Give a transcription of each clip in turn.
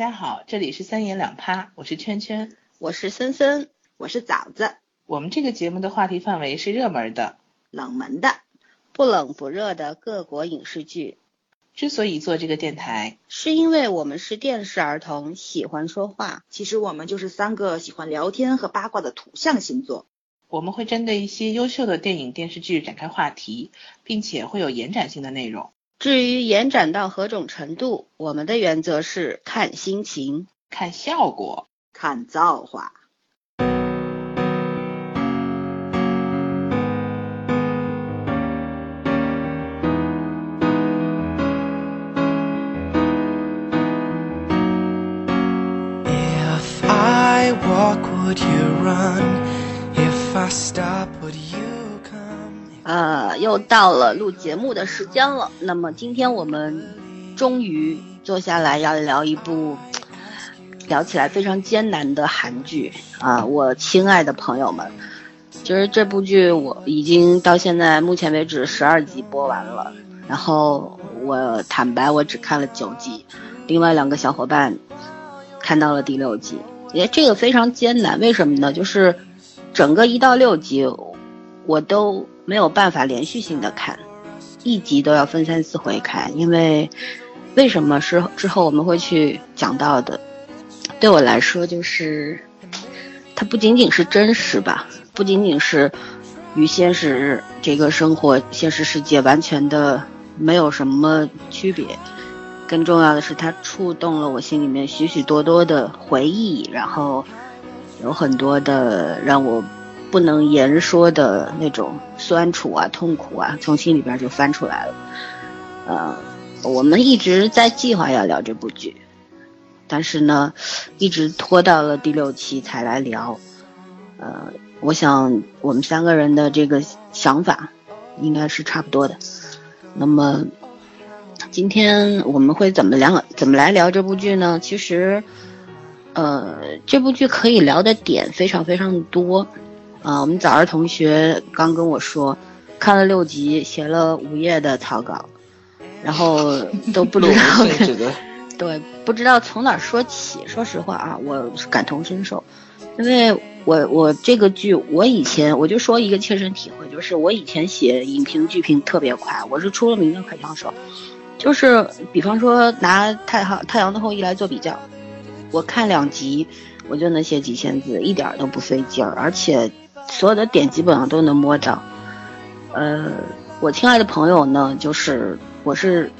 家好，这里是三言两趴，我是圈圈，我是森森，我是枣子。我们这个节目的话题范围是热门的、冷门的、不冷不热的各国影视剧。之所以做这个电台，是因为我们是电视儿童，喜欢说话。其实我们就是三个喜欢聊天和八卦的土象星座。我们会针对一些优秀的电影电视剧展开话题，并且会有延展性的内容。至于延展到何种程度，我们的原则是看心情、看效果、看造化。呃，又到了录节目的时间了。那么今天我们终于坐下来要聊一部聊起来非常艰难的韩剧啊！我亲爱的朋友们，其实这部剧我已经到现在目前为止十二集播完了，然后我坦白我只看了九集，另外两个小伙伴看到了第六集。也这个非常艰难，为什么呢？就是整个一到六集，我都没有办法连续性的看，一集都要分三四回看，因为为什么是之后我们会去讲到的？对我来说，就是它不仅仅是真实吧，不仅仅是与现实这个生活现实世界完全的没有什么区别。更重要的是，它触动了我心里面许许多多的回忆，然后有很多的让我不能言说的那种酸楚啊、痛苦啊，从心里边就翻出来了。呃，我们一直在计划要聊这部剧，但是呢，一直拖到了第六期才来聊。呃，我想我们三个人的这个想法应该是差不多的。那么。今天我们会怎么聊？怎么来聊这部剧呢？其实，呃，这部剧可以聊的点非常非常多。啊，我们早儿同学刚跟我说，看了六集，写了五页的草稿，然后都不知道 对，不知道从哪说起。说实话啊，我感同身受，因为我我这个剧，我以前我就说一个切身体会，就是我以前写影评剧评特别快，我是出了名的快枪手。就是，比方说拿《太阳太阳的后裔》来做比较，我看两集，我就能写几千字，一点都不费劲儿，而且所有的点基本上都能摸到。呃，我亲爱的朋友呢，就是我是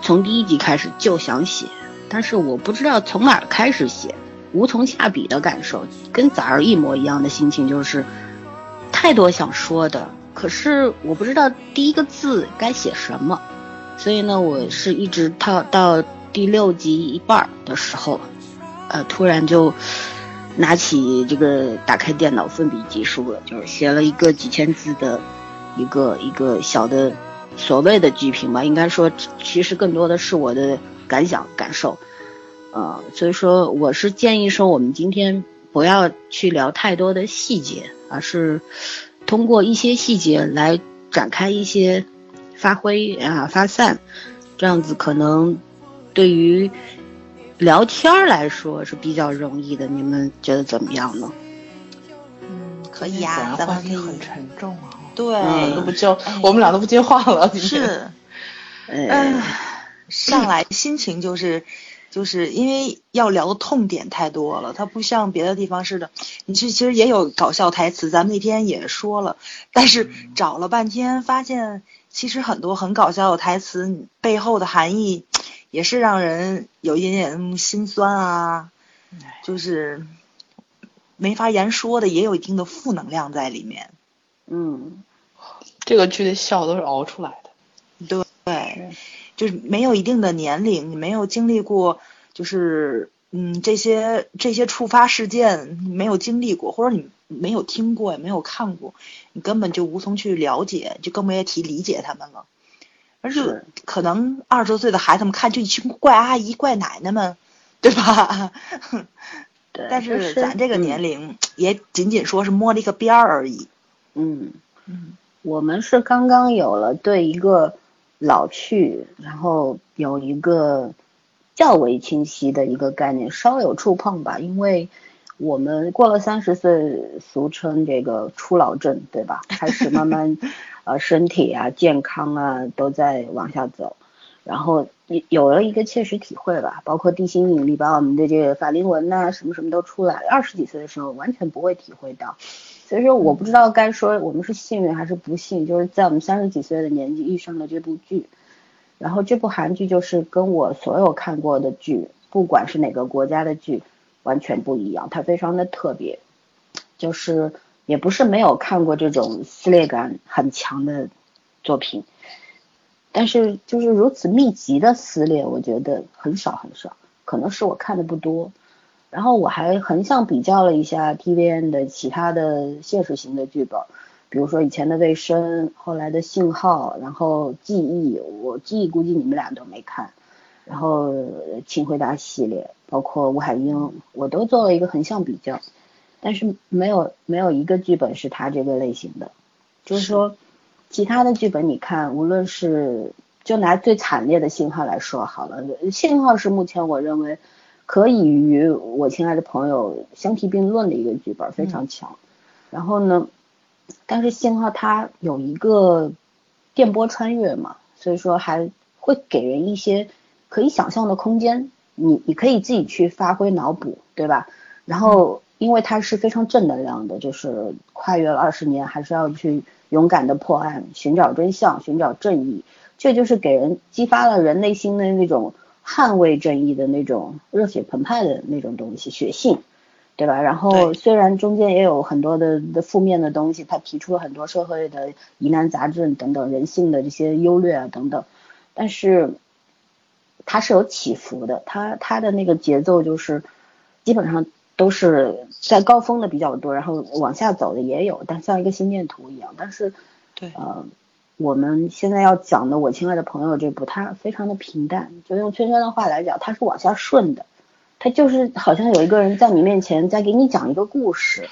从第一集开始就想写，但是我不知道从哪儿开始写，无从下笔的感受，跟崽儿一模一样的心情，就是太多想说的，可是我不知道第一个字该写什么。所以呢，我是一直到到第六集一半的时候，呃，突然就拿起这个打开电脑奋笔疾书了，就是写了一个几千字的一个一个小的所谓的剧评吧，应该说其实更多的是我的感想感受，呃，所以说我是建议说我们今天不要去聊太多的细节，而是通过一些细节来展开一些。发挥啊，发散，这样子可能对于聊天来说是比较容易的。你们觉得怎么样呢？嗯，可以呀，咱们可以。很沉重啊。对，都不交，我们俩都不接话了。是。嗯，上来心情就是，就是因为要聊的痛点太多了，它不像别的地方似的。你其实也有搞笑台词，咱们那天也说了，但是找了半天发现。其实很多很搞笑的台词背后的含义，也是让人有一点点心酸啊，就是没法言说的，也有一定的负能量在里面。嗯，这个剧的笑都是熬出来的。对，就是没有一定的年龄，你没有经历过，就是嗯这些这些触发事件没有经历过，或者你。没有听过也没有看过，你根本就无从去了解，就更别提理解他们了。而是可能二十多岁的孩子们看就一群怪阿姨、怪奶奶们，对吧？对。但是咱这个年龄也仅仅说是摸了一个边儿而已。嗯嗯，我们是刚刚有了对一个老去，然后有一个较为清晰的一个概念，稍有触碰吧。因为我们过了三十岁，俗称这个初老症，对吧？开始慢慢，呃，身体啊、健康啊都在往下走，然后有有了一个切实体会吧。包括地心引力，把我们的这个法令纹呐，什么什么都出来。二十几岁的时候完全不会体会到，所以说我不知道该说我们是幸运还是不幸，就是在我们三十几岁的年纪遇上了这部剧。然后这部韩剧就是跟我所有看过的剧，不管是哪个国家的剧，完全不一样，它非常的特别，就是也不是没有看过这种撕裂感很强的作品，但是就是如此密集的撕裂，我觉得很少很少，可能是我看的不多。然后我还横向比较了一下 TVN 的其他的现实型的剧本。比如说以前的卫生，后来的信号，然后记忆，我记忆估计你们俩都没看，然后请回答系列，包括吴海英，我都做了一个横向比较，但是没有没有一个剧本是他这个类型的，就是说其他的剧本你看，无论是就拿最惨烈的信号来说好了，信号是目前我认为可以与我亲爱的朋友相提并论的一个剧本，非常强，然后呢。但是信号它有一个电波穿越嘛，所以说还会给人一些可以想象的空间，你你可以自己去发挥脑补，对吧？然后因为它是非常正能量的，就是跨越了二十年，还是要去勇敢的破案，寻找真相，寻找正义，这就是给人激发了人内心的那种捍卫正义的那种热血澎湃的那种东西，血性。对吧？然后虽然中间也有很多的的负面的东西，他提出了很多社会的疑难杂症等等，人性的这些优劣啊等等，但是它是有起伏的，它它的那个节奏就是基本上都是在高峰的比较多，然后往下走的也有，但像一个心电图一样。但是对呃，我们现在要讲的，我亲爱的朋友这部，它非常的平淡，就用圈圈的话来讲，它是往下顺的。他就是好像有一个人在你面前在给你讲一个故事，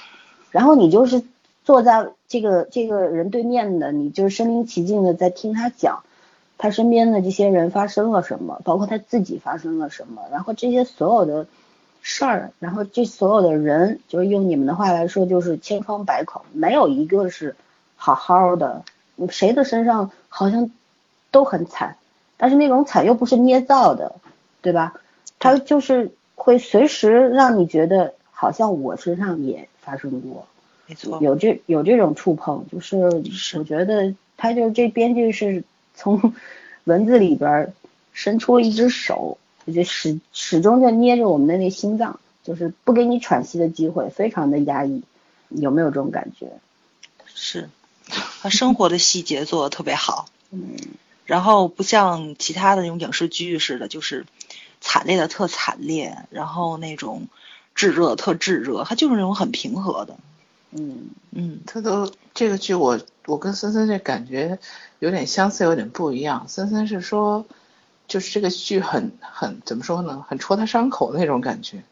然后你就是坐在这个这个人对面的，你就是身临其境的在听他讲他身边的这些人发生了什么，包括他自己发生了什么，然后这些所有的事儿，然后这所有的人，就是用你们的话来说，就是千疮百孔，没有一个是好好的，谁的身上好像都很惨，但是那种惨又不是捏造的，对吧？他就是。会随时让你觉得好像我身上也发生过，没错，有这有这种触碰，就是我觉得他就这编剧是从 文字里边伸出了一只手，就始始终就捏着我们的那心脏，就是不给你喘息的机会，非常的压抑，有没有这种感觉？是，他生活的细节做的特别好，嗯，然后不像其他的那种影视剧似的，就是。惨烈的特惨烈，然后那种炙热特炙热，他就是那种很平和的。嗯嗯，他都这个剧我我跟森森这感觉有点相似，有点不一样。森森是说，就是这个剧很很怎么说呢，很戳他伤口的那种感觉。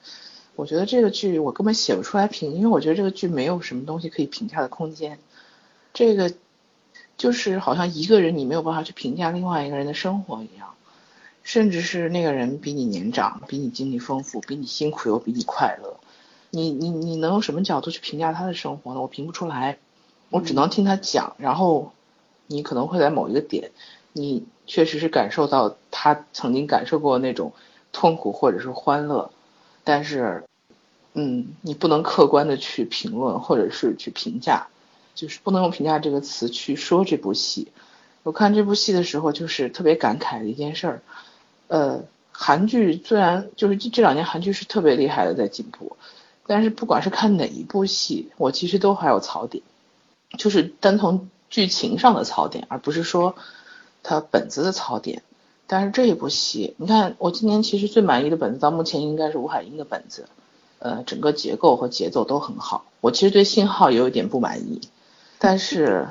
我觉得这个剧我根本写不出来评，因为我觉得这个剧没有什么东西可以评价的空间。这个就是好像一个人你没有办法去评价另外一个人的生活一样。甚至是那个人比你年长，比你经历丰富，比你辛苦又比你快乐，你你你能用什么角度去评价他的生活呢？我评不出来，我只能听他讲，然后你可能会在某一个点，你确实是感受到他曾经感受过那种痛苦或者是欢乐，但是，嗯，你不能客观的去评论或者是去评价，就是不能用评价这个词去说这部戏。我看这部戏的时候，就是特别感慨的一件事儿。呃，韩剧虽然就是这两年韩剧是特别厉害的在进步，但是不管是看哪一部戏，我其实都还有槽点，就是单从剧情上的槽点，而不是说它本子的槽点。但是这一部戏，你看我今年其实最满意的本子到目前应该是吴海英的本子，呃，整个结构和节奏都很好。我其实对信号也有一点不满意，但是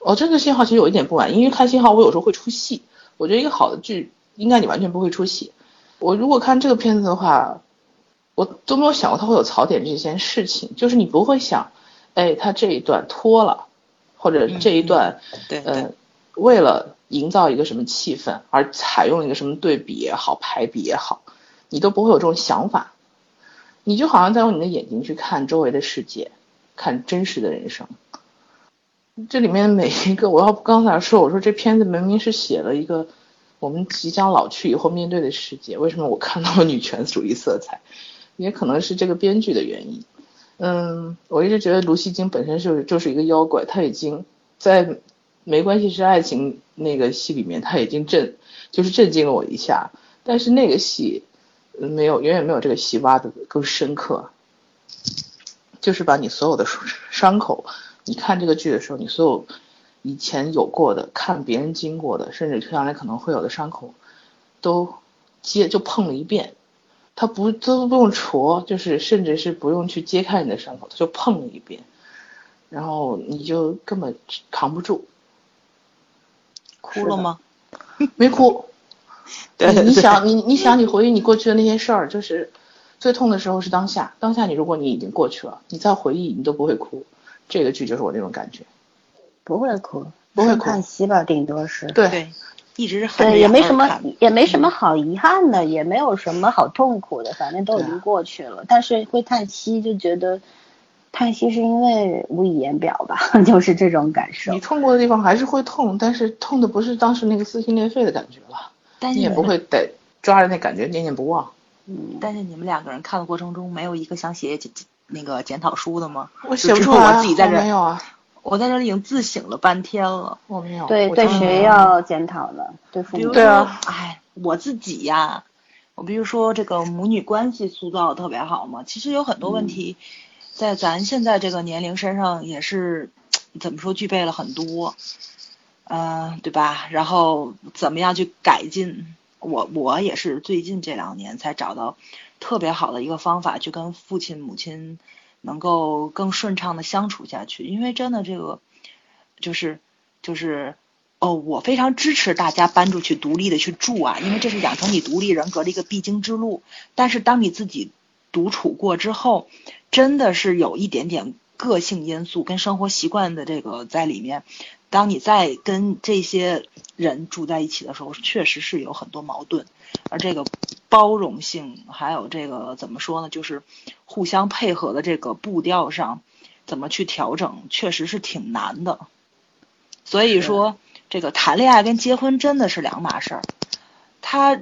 我真的信号其实有一点不满意，因为看信号我有时候会出戏。我觉得一个好的剧。应该你完全不会出戏。我如果看这个片子的话，我都没有想过它会有槽点这件事情。就是你不会想，哎，他这一段拖了，或者这一段，呃，为了营造一个什么气氛而采用一个什么对比也好，排比也好，你都不会有这种想法，你就好像在用你的眼睛去看周围的世界，看真实的人生。这里面每一个，我要刚才说，我说这片子明明是写了一个我们即将老去以后面对的世界，为什么我看到了女权主义色彩？也可能是这个编剧的原因。嗯，我一直觉得卢锡京本身就是就是一个妖怪，他已经在没关系是爱情那个戏里面，他已经震就是震惊了我一下，但是那个戏没有远远没有这个戏挖的更深刻，就是把你所有的伤口。你看这个剧的时候，你所有以前有过的、看别人经过的，甚至将来可能会有的伤口，都揭就碰了一遍。他不都不用戳，就是甚至是不用去揭开你的伤口，他就碰了一遍，然后你就根本扛不住。哭了吗？没哭。对，你想你你想你回忆你过去的那些事儿，就是最痛的时候是当下，当下你如果你已经过去了，你再回忆你都不会哭。这个剧就是我那种感觉，不会哭，不会哭，看戏吧，顶多是对，一直是很对，也没什么，也没什么好遗憾的，也没有什么好痛苦的，反正都已经过去了。但是会叹息，就觉得叹息是因为无以言表吧，就是这种感受。你痛过的地方还是会痛，但是痛的不是当时那个撕心裂肺的感觉了，但你也不会得抓着那感觉念念不忘。嗯，但是你们两个人看的过程中，没有一个想写检那个检讨书的吗？我写不出来，我自己在这没有啊。我在这已经自省了半天了，我没有。对对，谁要检讨呢？对父母。对啊。哎，我自己呀，我比如说这个母女关系塑造的特别好嘛，其实有很多问题，在咱现在这个年龄身上也是怎么说具备了很多，嗯，对吧？然后怎么样去改进？我我也是最近这两年才找到。特别好的一个方法，去跟父亲母亲能够更顺畅的相处下去。因为真的这个，就是就是哦，我非常支持大家搬出去独立的去住啊，因为这是养成你独立人格的一个必经之路。但是当你自己独处过之后，真的是有一点点个性因素跟生活习惯的这个在里面。当你在跟这些人住在一起的时候，确实是有很多矛盾，而这个包容性，还有这个怎么说呢，就是互相配合的这个步调上，怎么去调整，确实是挺难的。所以说，这个谈恋爱跟结婚真的是两码事儿。他，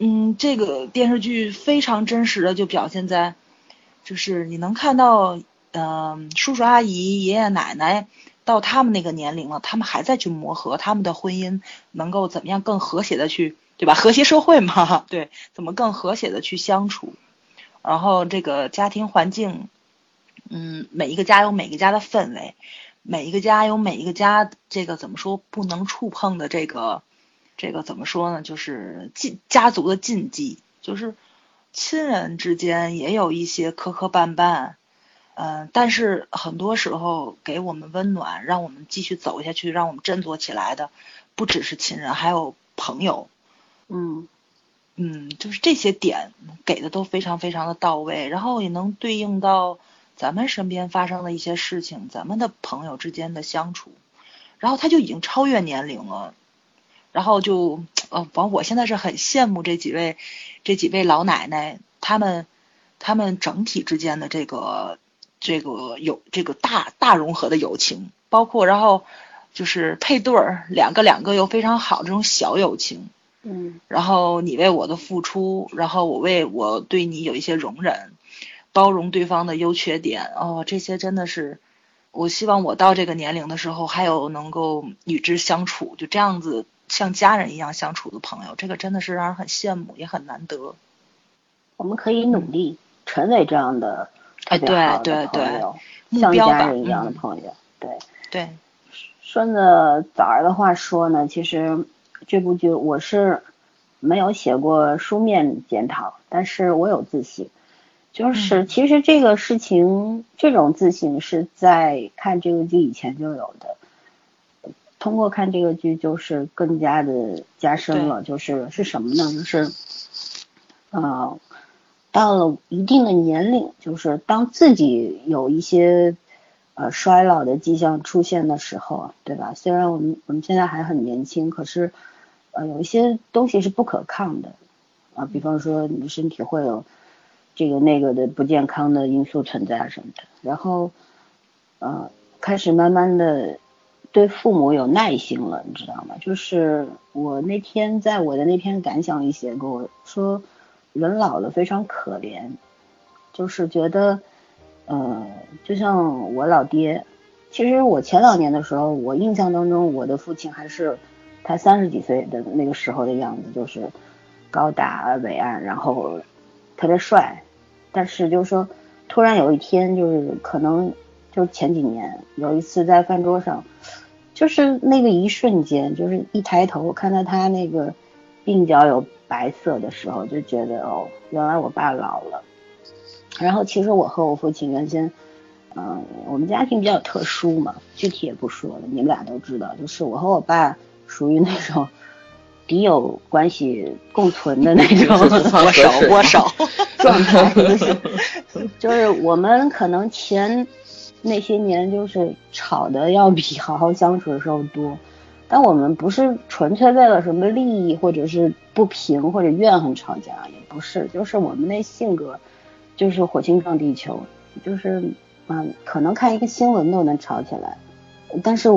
嗯，这个电视剧非常真实的就表现在，就是你能看到，嗯，叔叔阿姨、爷爷奶奶。到他们那个年龄了，他们还在去磨合，他们的婚姻能够怎么样更和谐的去，对吧？和谐社会嘛，对，怎么更和谐的去相处？然后这个家庭环境，嗯，每一个家有每一个家的氛围，每一个家有每一个家这个怎么说不能触碰的这个，这个怎么说呢？就是禁家族的禁忌，就是亲人之间也有一些磕磕绊绊。嗯，但是很多时候给我们温暖，让我们继续走下去，让我们振作起来的，不只是亲人，还有朋友。嗯，嗯，就是这些点给的都非常非常的到位，然后也能对应到咱们身边发生的一些事情，咱们的朋友之间的相处，然后他就已经超越年龄了，然后就呃，我，我现在是很羡慕这几位这几位老奶奶，他们他们整体之间的这个。这个有这个大大融合的友情，包括然后就是配对儿，两个两个又非常好这种小友情，嗯，然后你为我的付出，然后我为我对你有一些容忍，包容对方的优缺点，哦，这些真的是，我希望我到这个年龄的时候还有能够与之相处，就这样子像家人一样相处的朋友，这个真的是让人很羡慕，也很难得。我们可以努力成为这样的。哎，对对对，像家人一样的朋友，对对。顺着枣儿的话说呢，其实这部剧我是没有写过书面检讨，但是我有自信。就是其实这个事情，这种自信是在看这个剧以前就有的，通过看这个剧就是更加的加深了。就是是什么呢？就是，呃。到了一定的年龄，就是当自己有一些呃衰老的迹象出现的时候，对吧？虽然我们我们现在还很年轻，可是呃有一些东西是不可抗的，啊，比方说你的身体会有这个那个的不健康的因素存在什么的，然后呃开始慢慢的对父母有耐心了，你知道吗？就是我那天在我的那篇感想里写过，说人老了非常可怜，就是觉得呃就像我老爹。其实我前两年的时候，我印象当中我的父亲还是他三十几岁的那个时候的样子，就是高大伟岸，然后特别帅。但是就是说，突然有一天，就是可能就前几年有一次在饭桌上，就是那个一瞬间，就是一抬头看到他那个鬓角有白色的时候，就觉得哦，原来我爸老了。然后其实我和我父亲原先。嗯，我们家庭比较特殊嘛，具体也不说了，你们俩都知道。就是我和我爸属于那种敌友关系共存的那种握手握手状态，就是 就是我们可能前那些年就是吵的要比好好相处的时候多，但我们不是纯粹为了什么利益或者是不平或者怨恨吵架，也不是，就是我们那性格就是火星撞地球，就是。嗯，可能看一个新闻都能吵起来，但是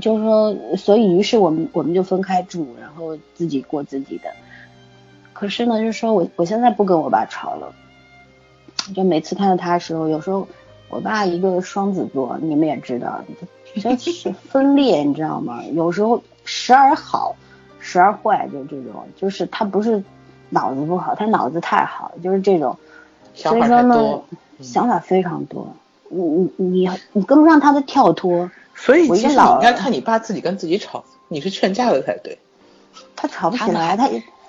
就是说，所以于是我们我们就分开住，然后自己过自己的。可是呢，就是说我我现在不跟我爸吵了，就每次看到他的时候，有时候我爸一个双子座，你们也知道，就是 分裂，你知道吗？有时候时而好，时而坏，就这种，就是他不是脑子不好，他脑子太好，就是这种。所以说呢，想法非常多。你你你你跟不上他的跳脱，所以其实你应该看你爸自己跟自己吵，你是劝架的才对。他吵不起来，他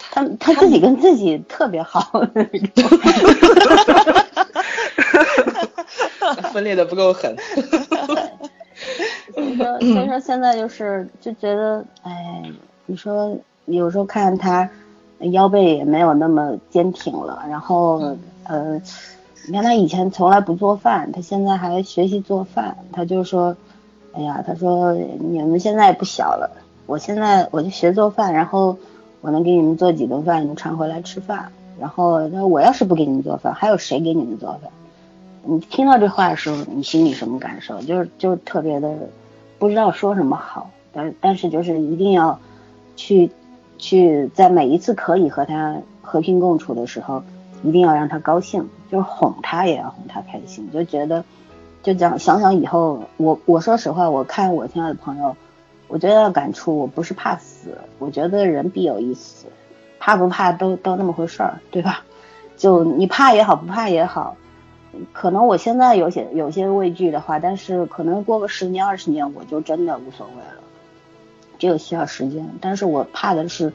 他他自己跟自己特别好。分裂的不够狠。所以说，所以说现在就是就觉得，哎，你说有时候看他腰背也没有那么坚挺了，然后呃。你看他以前从来不做饭，他现在还学习做饭。他就说：“哎呀，他说你们现在也不小了，我现在我就学做饭，然后我能给你们做几顿饭，你们常回来吃饭。然后那我要是不给你们做饭，还有谁给你们做饭？你听到这话的时候，你心里什么感受？就是就特别的不知道说什么好。但但是就是一定要去去在每一次可以和他和平共处的时候。”一定要让他高兴，就是哄他也要哄他开心，就觉得，就讲想想以后，我我说实话，我看我亲爱的朋友，我觉得感触，我不是怕死，我觉得人必有一死，怕不怕都都那么回事儿，对吧？就你怕也好，不怕也好，可能我现在有些有些畏惧的话，但是可能过个十年二十年，我就真的无所谓了，这个需要时间，但是我怕的是。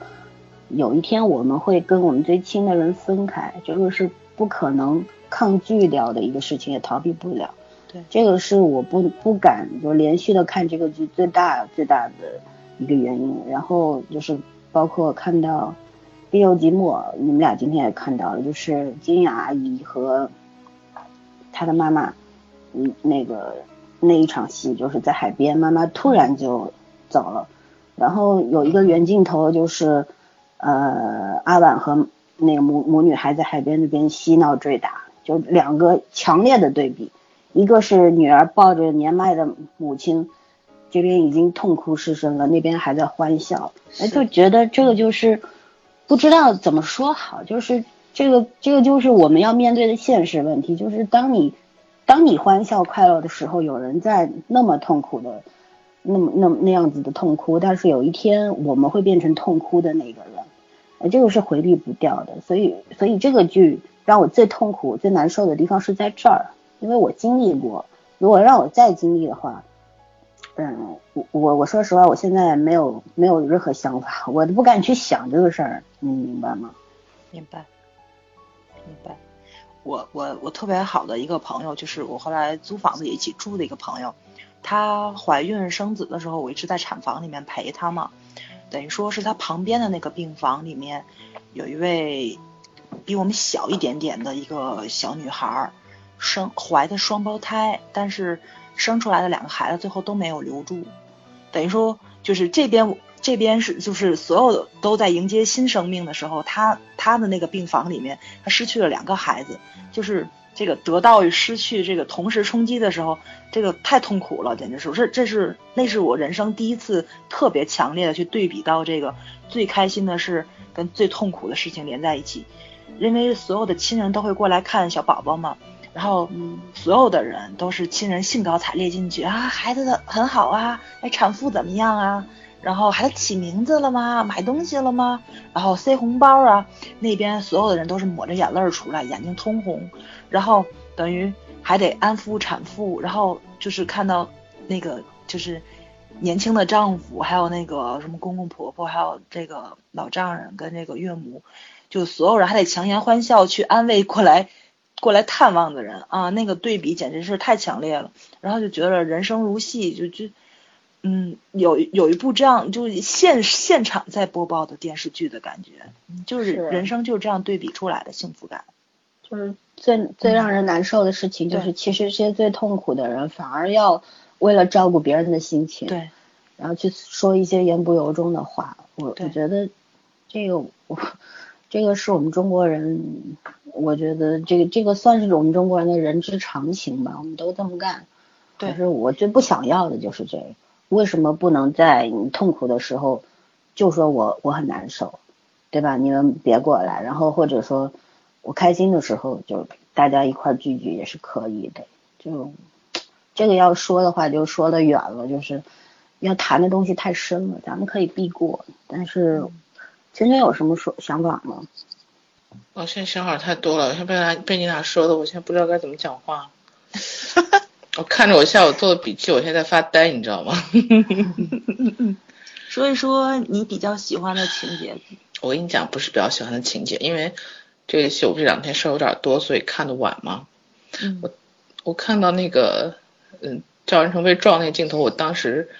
有一天我们会跟我们最亲的人分开，这个是不可能抗拒掉的一个事情，也逃避不了。对，这个是我不不敢就连续的看这个剧最大最大的一个原因。然后就是包括看到《第六集末》，你们俩今天也看到了，就是金雅阿姨和她的妈妈，嗯，那个那一场戏就是在海边，妈妈突然就走了，然后有一个远镜头就是。呃，阿婉和那个母母女还在海边那边嬉闹追打，就两个强烈的对比，一个是女儿抱着年迈的母亲，这边已经痛哭失声了，那边还在欢笑，哎，就觉得这个就是不知道怎么说好，就是这个这个就是我们要面对的现实问题，就是当你当你欢笑快乐的时候，有人在那么痛苦的。那么那那样子的痛哭，但是有一天我们会变成痛哭的那个人，这个是回避不掉的。所以所以这个剧让我最痛苦、最难受的地方是在这儿，因为我经历过。如果让我再经历的话，嗯，我我我说实话，我现在没有没有任何想法，我都不敢去想这个事儿，你明白吗？明白，明白。我我我特别好的一个朋友，就是我后来租房子也一起住的一个朋友。她怀孕生子的时候，我一直在产房里面陪她嘛，等于说是她旁边的那个病房里面，有一位比我们小一点点的一个小女孩，生怀的双胞胎，但是生出来的两个孩子最后都没有留住，等于说就是这边这边是就是所有的都在迎接新生命的时候，他他的那个病房里面，他失去了两个孩子，就是这个得到与失去这个同时冲击的时候，这个太痛苦了，简直是这 这是那是我人生第一次特别强烈的去对比到这个最开心的事跟最痛苦的事情连在一起，因为所有的亲人都会过来看小宝宝嘛。然后嗯，所有的人都是亲人兴高采烈进去啊，孩子的很好啊，哎，产妇怎么样啊？然后孩子起名字了吗？买东西了吗？然后塞红包啊，那边所有的人都是抹着眼泪出来，眼睛通红，然后等于还得安抚产妇，然后就是看到那个就是年轻的丈夫，还有那个什么公公婆婆，还有这个老丈人跟这个岳母，就所有人还得强颜欢笑去安慰过来。过来探望的人啊，那个对比简直是太强烈了，然后就觉得人生如戏，就就嗯，有有一部这样就现现场在播报的电视剧的感觉，就是人生就这样对比出来的幸福感。就是最最让人难受的事情，就是其实这些最痛苦的人，反而要为了照顾别人的心情，对，然后去说一些言不由衷的话。我我觉得这个我。这个是我们中国人，我觉得这个这个算是我们中国人的人之常情吧，我们都这么干。可是我最不想要的就是这个，为什么不能在你痛苦的时候就说我我很难受，对吧？你们别过来，然后或者说我开心的时候就大家一块聚聚也是可以的。就这个要说的话就说的远了，就是要谈的东西太深了，咱们可以避过，但是。今天有什么说想法吗？我现在想法太多了，像被他被你俩说的，我现在不知道该怎么讲话。我看着我下午做的笔记，我现在在发呆，你知道吗？说一说你比较喜欢的情节。我跟你讲，不是比较喜欢的情节，因为这个戏我这两天事儿有点多，所以看的晚嘛。我我看到那个嗯赵文成被撞那个镜头，我当时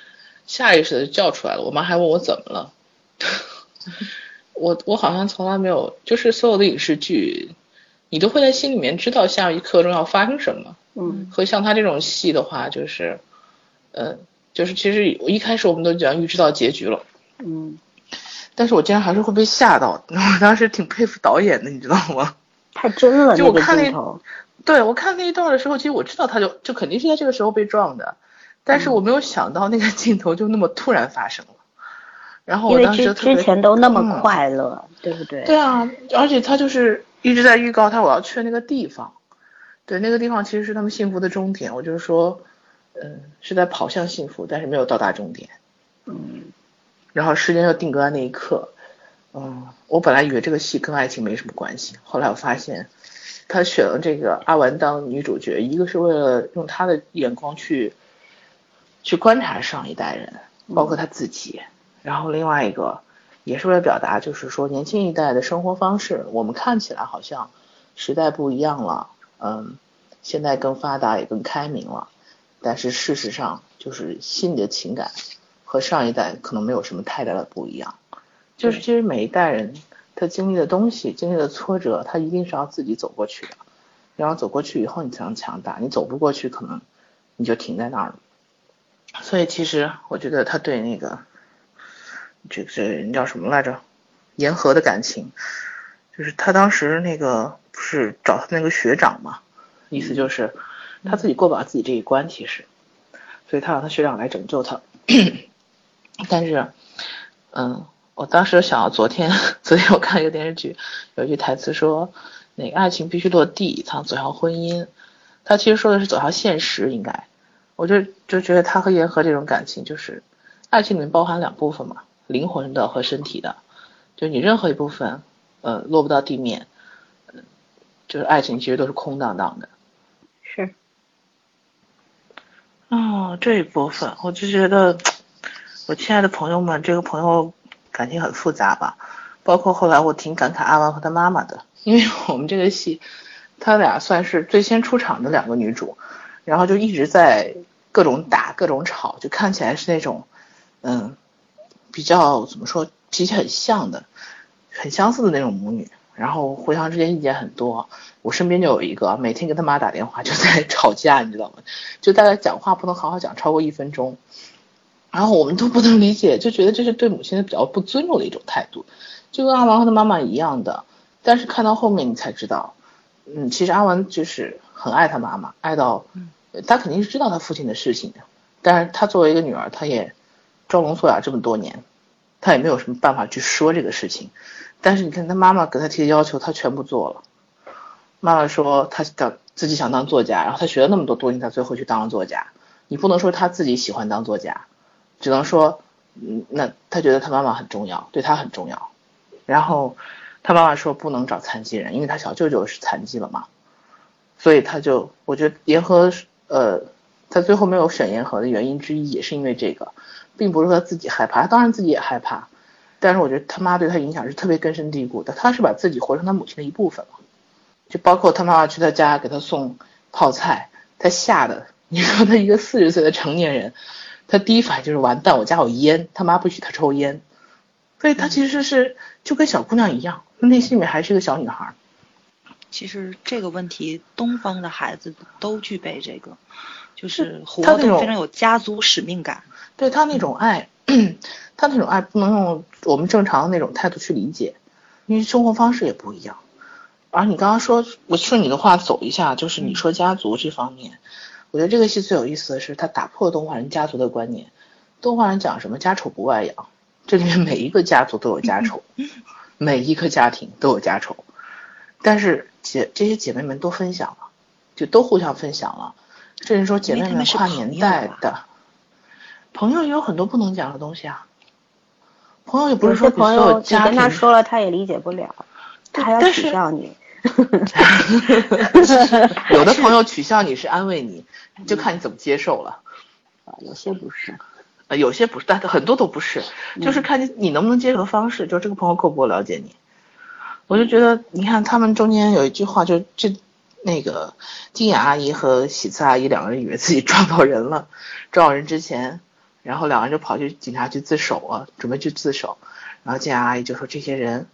下意识的就叫出来了。我妈还问我怎么了。我我好像从来没有，就是所有的影视剧，你都会在心里面知道下一刻钟要发生什么。嗯。和像他这种戏的话，就是，呃，就是其实一开始我们都讲预知到结局了。嗯。但是我竟然还是会被吓到，我当时挺佩服导演的，你知道吗？太真了，就我看那，对我看那一段的时候，其实我知道他就就肯定是在这个时候被撞的，但是我没有想到那个镜头就那么突然发生了。然后我当时之前都那么快乐，对不对？对啊，而且他就是一直在预告他我要去的那个地方，对，那个地方其实是他们幸福的终点。我就是说，嗯，是在跑向幸福，但是没有到达终点。嗯。然后时间又定格在那一刻。嗯，我本来以为这个戏跟爱情没什么关系，后来我发现，他选了这个阿丸当女主角，一个是为了用他的眼光去，去观察上一代人，包括他自己。然后另外一个也是为了表达，就是说年轻一代的生活方式，我们看起来好像时代不一样了，嗯，现在更发达也更开明了，但是事实上就是心里的情感和上一代可能没有什么太大的不一样，就是其实每一代人他经历的东西、经历的挫折，他一定是要自己走过去的，然后走过去以后你才能强大，你走不过去可能你就停在那儿了，所以其实我觉得他对那个。这这人叫什么来着？言和的感情，就是他当时那个不是找他那个学长嘛，意思就是他自己过不了自己这一关，其实，所以他让他学长来拯救他。但是，嗯，我当时想到昨天，昨天我看一个电视剧，有一句台词说，那个爱情必须落地才能走向婚姻。他其实说的是走向现实，应该，我就就觉得他和言和这种感情，就是爱情里面包含两部分嘛。灵魂的和身体的，就你任何一部分，呃，落不到地面，就是爱情其实都是空荡荡的。是。哦，这一部分我就觉得，我亲爱的朋友们，这个朋友感情很复杂吧？包括后来我挺感慨阿王和他妈妈的，因为我们这个戏，他俩算是最先出场的两个女主，然后就一直在各种打、各种吵，就看起来是那种，嗯。比较怎么说，脾气很像的，很相似的那种母女，然后互相之间意见很多。我身边就有一个，每天跟他妈打电话就在 吵架，你知道吗？就大家讲话不能好好讲超过一分钟。然后我们都不能理解，就觉得这是对母亲的比较不尊重的一种态度，就跟阿王和他妈妈一样的。但是看到后面你才知道，嗯，其实阿文就是很爱他妈妈，爱到，他肯定是知道他父亲的事情的，但是他作为一个女儿，他也装聋作哑这么多年，他也没有什么办法去说这个事情。但是你看他妈妈给他提的要求，他全部做了。妈妈说他想自己想当作家，然后他学了那么多东西，他最后去当了作家。你不能说他自己喜欢当作家，只能说，嗯，那他觉得他妈妈很重要，对他很重要。然后。他妈妈说不能找残疾人，因为他小舅舅是残疾了嘛，所以他就我觉得严和呃，他最后没有选言和的原因之一也是因为这个，并不是他自己害怕，他当然自己也害怕，但是我觉得他妈对他影响是特别根深蒂固的，他是把自己活成他母亲的一部分了，就包括他妈妈去他家给他送泡菜，他吓得，你说他一个四十岁的成年人，他第一反应就是完蛋，我家有烟，他妈不许他抽烟，所以他其实是就跟小姑娘一样。内心里面还是个小女孩。其实这个问题，东方的孩子都具备这个，就是活得非常有家族使命感。对他那种爱，他那种爱不能用我们正常的那种态度去理解，因为生活方式也不一样。而你刚刚说，我顺你的话走一下，就是你说家族这方面，我觉得这个戏最有意思的是，他打破东方人家族的观念。东方人讲什么家丑不外扬，这里面每一个家族都有家丑。每一个家庭都有家丑，但是姐这些姐妹们都分享了，就都互相分享了，甚至说姐妹们跨年代的，朋友也有很多不能讲的东西啊。朋友也不是说朋友你跟他说了他也理解不了，他还要取笑你。有的 朋友取笑你是安慰你，就看你怎么接受了。啊，有些不是。呃，有些不是，但很多都不是，就是看你你能不能接受的方式，就是这个朋友够不够了解你。我就觉得，你看他们中间有一句话，就这那个金雅阿姨和喜次阿姨两个人以为自己撞到人了，撞到人之前，然后两个人就跑去警察局自首了，准备去自首，然后金雅阿姨就说这些人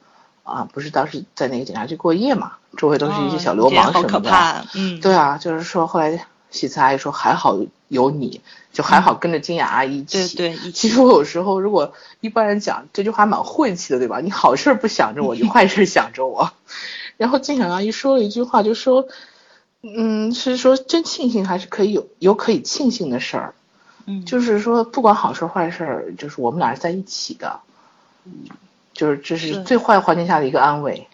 啊，不是当时在那个警察局过夜嘛，周围都是一些小流氓什么的，嗯，对啊，就是说后来。喜慈阿姨说：“还好有你，就还好跟着金雅阿姨一起。”对对，其实我有时候如果一般人讲这句话蛮晦气的，对吧？你好事不想着我，你坏事想着我。然后金雅阿姨说了一句话，就说：“嗯，是说真庆幸还是可以有有可以庆幸的事儿。”嗯，就是说不管好事坏事，就是我们俩是在一起的。嗯，就是这是最坏环境下的一个安慰。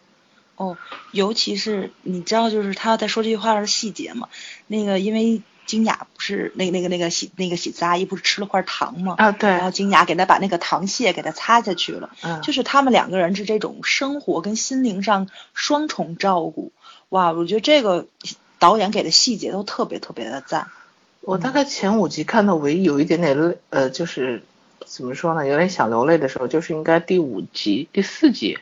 哦，尤其是你知道，就是他在说这句话的细节嘛？那个因为金雅不是那个那个那个喜那个喜子阿姨不是吃了块糖吗？啊，对。然后金雅给他把那个糖屑给他擦下去了。嗯。就是他们两个人是这种生活跟心灵上双重照顾。哇，我觉得这个导演给的细节都特别特别的赞。我大概前五集看到唯一有一点点泪，呃，就是怎么说呢，有点想流泪的时候，就是应该第五集第四集。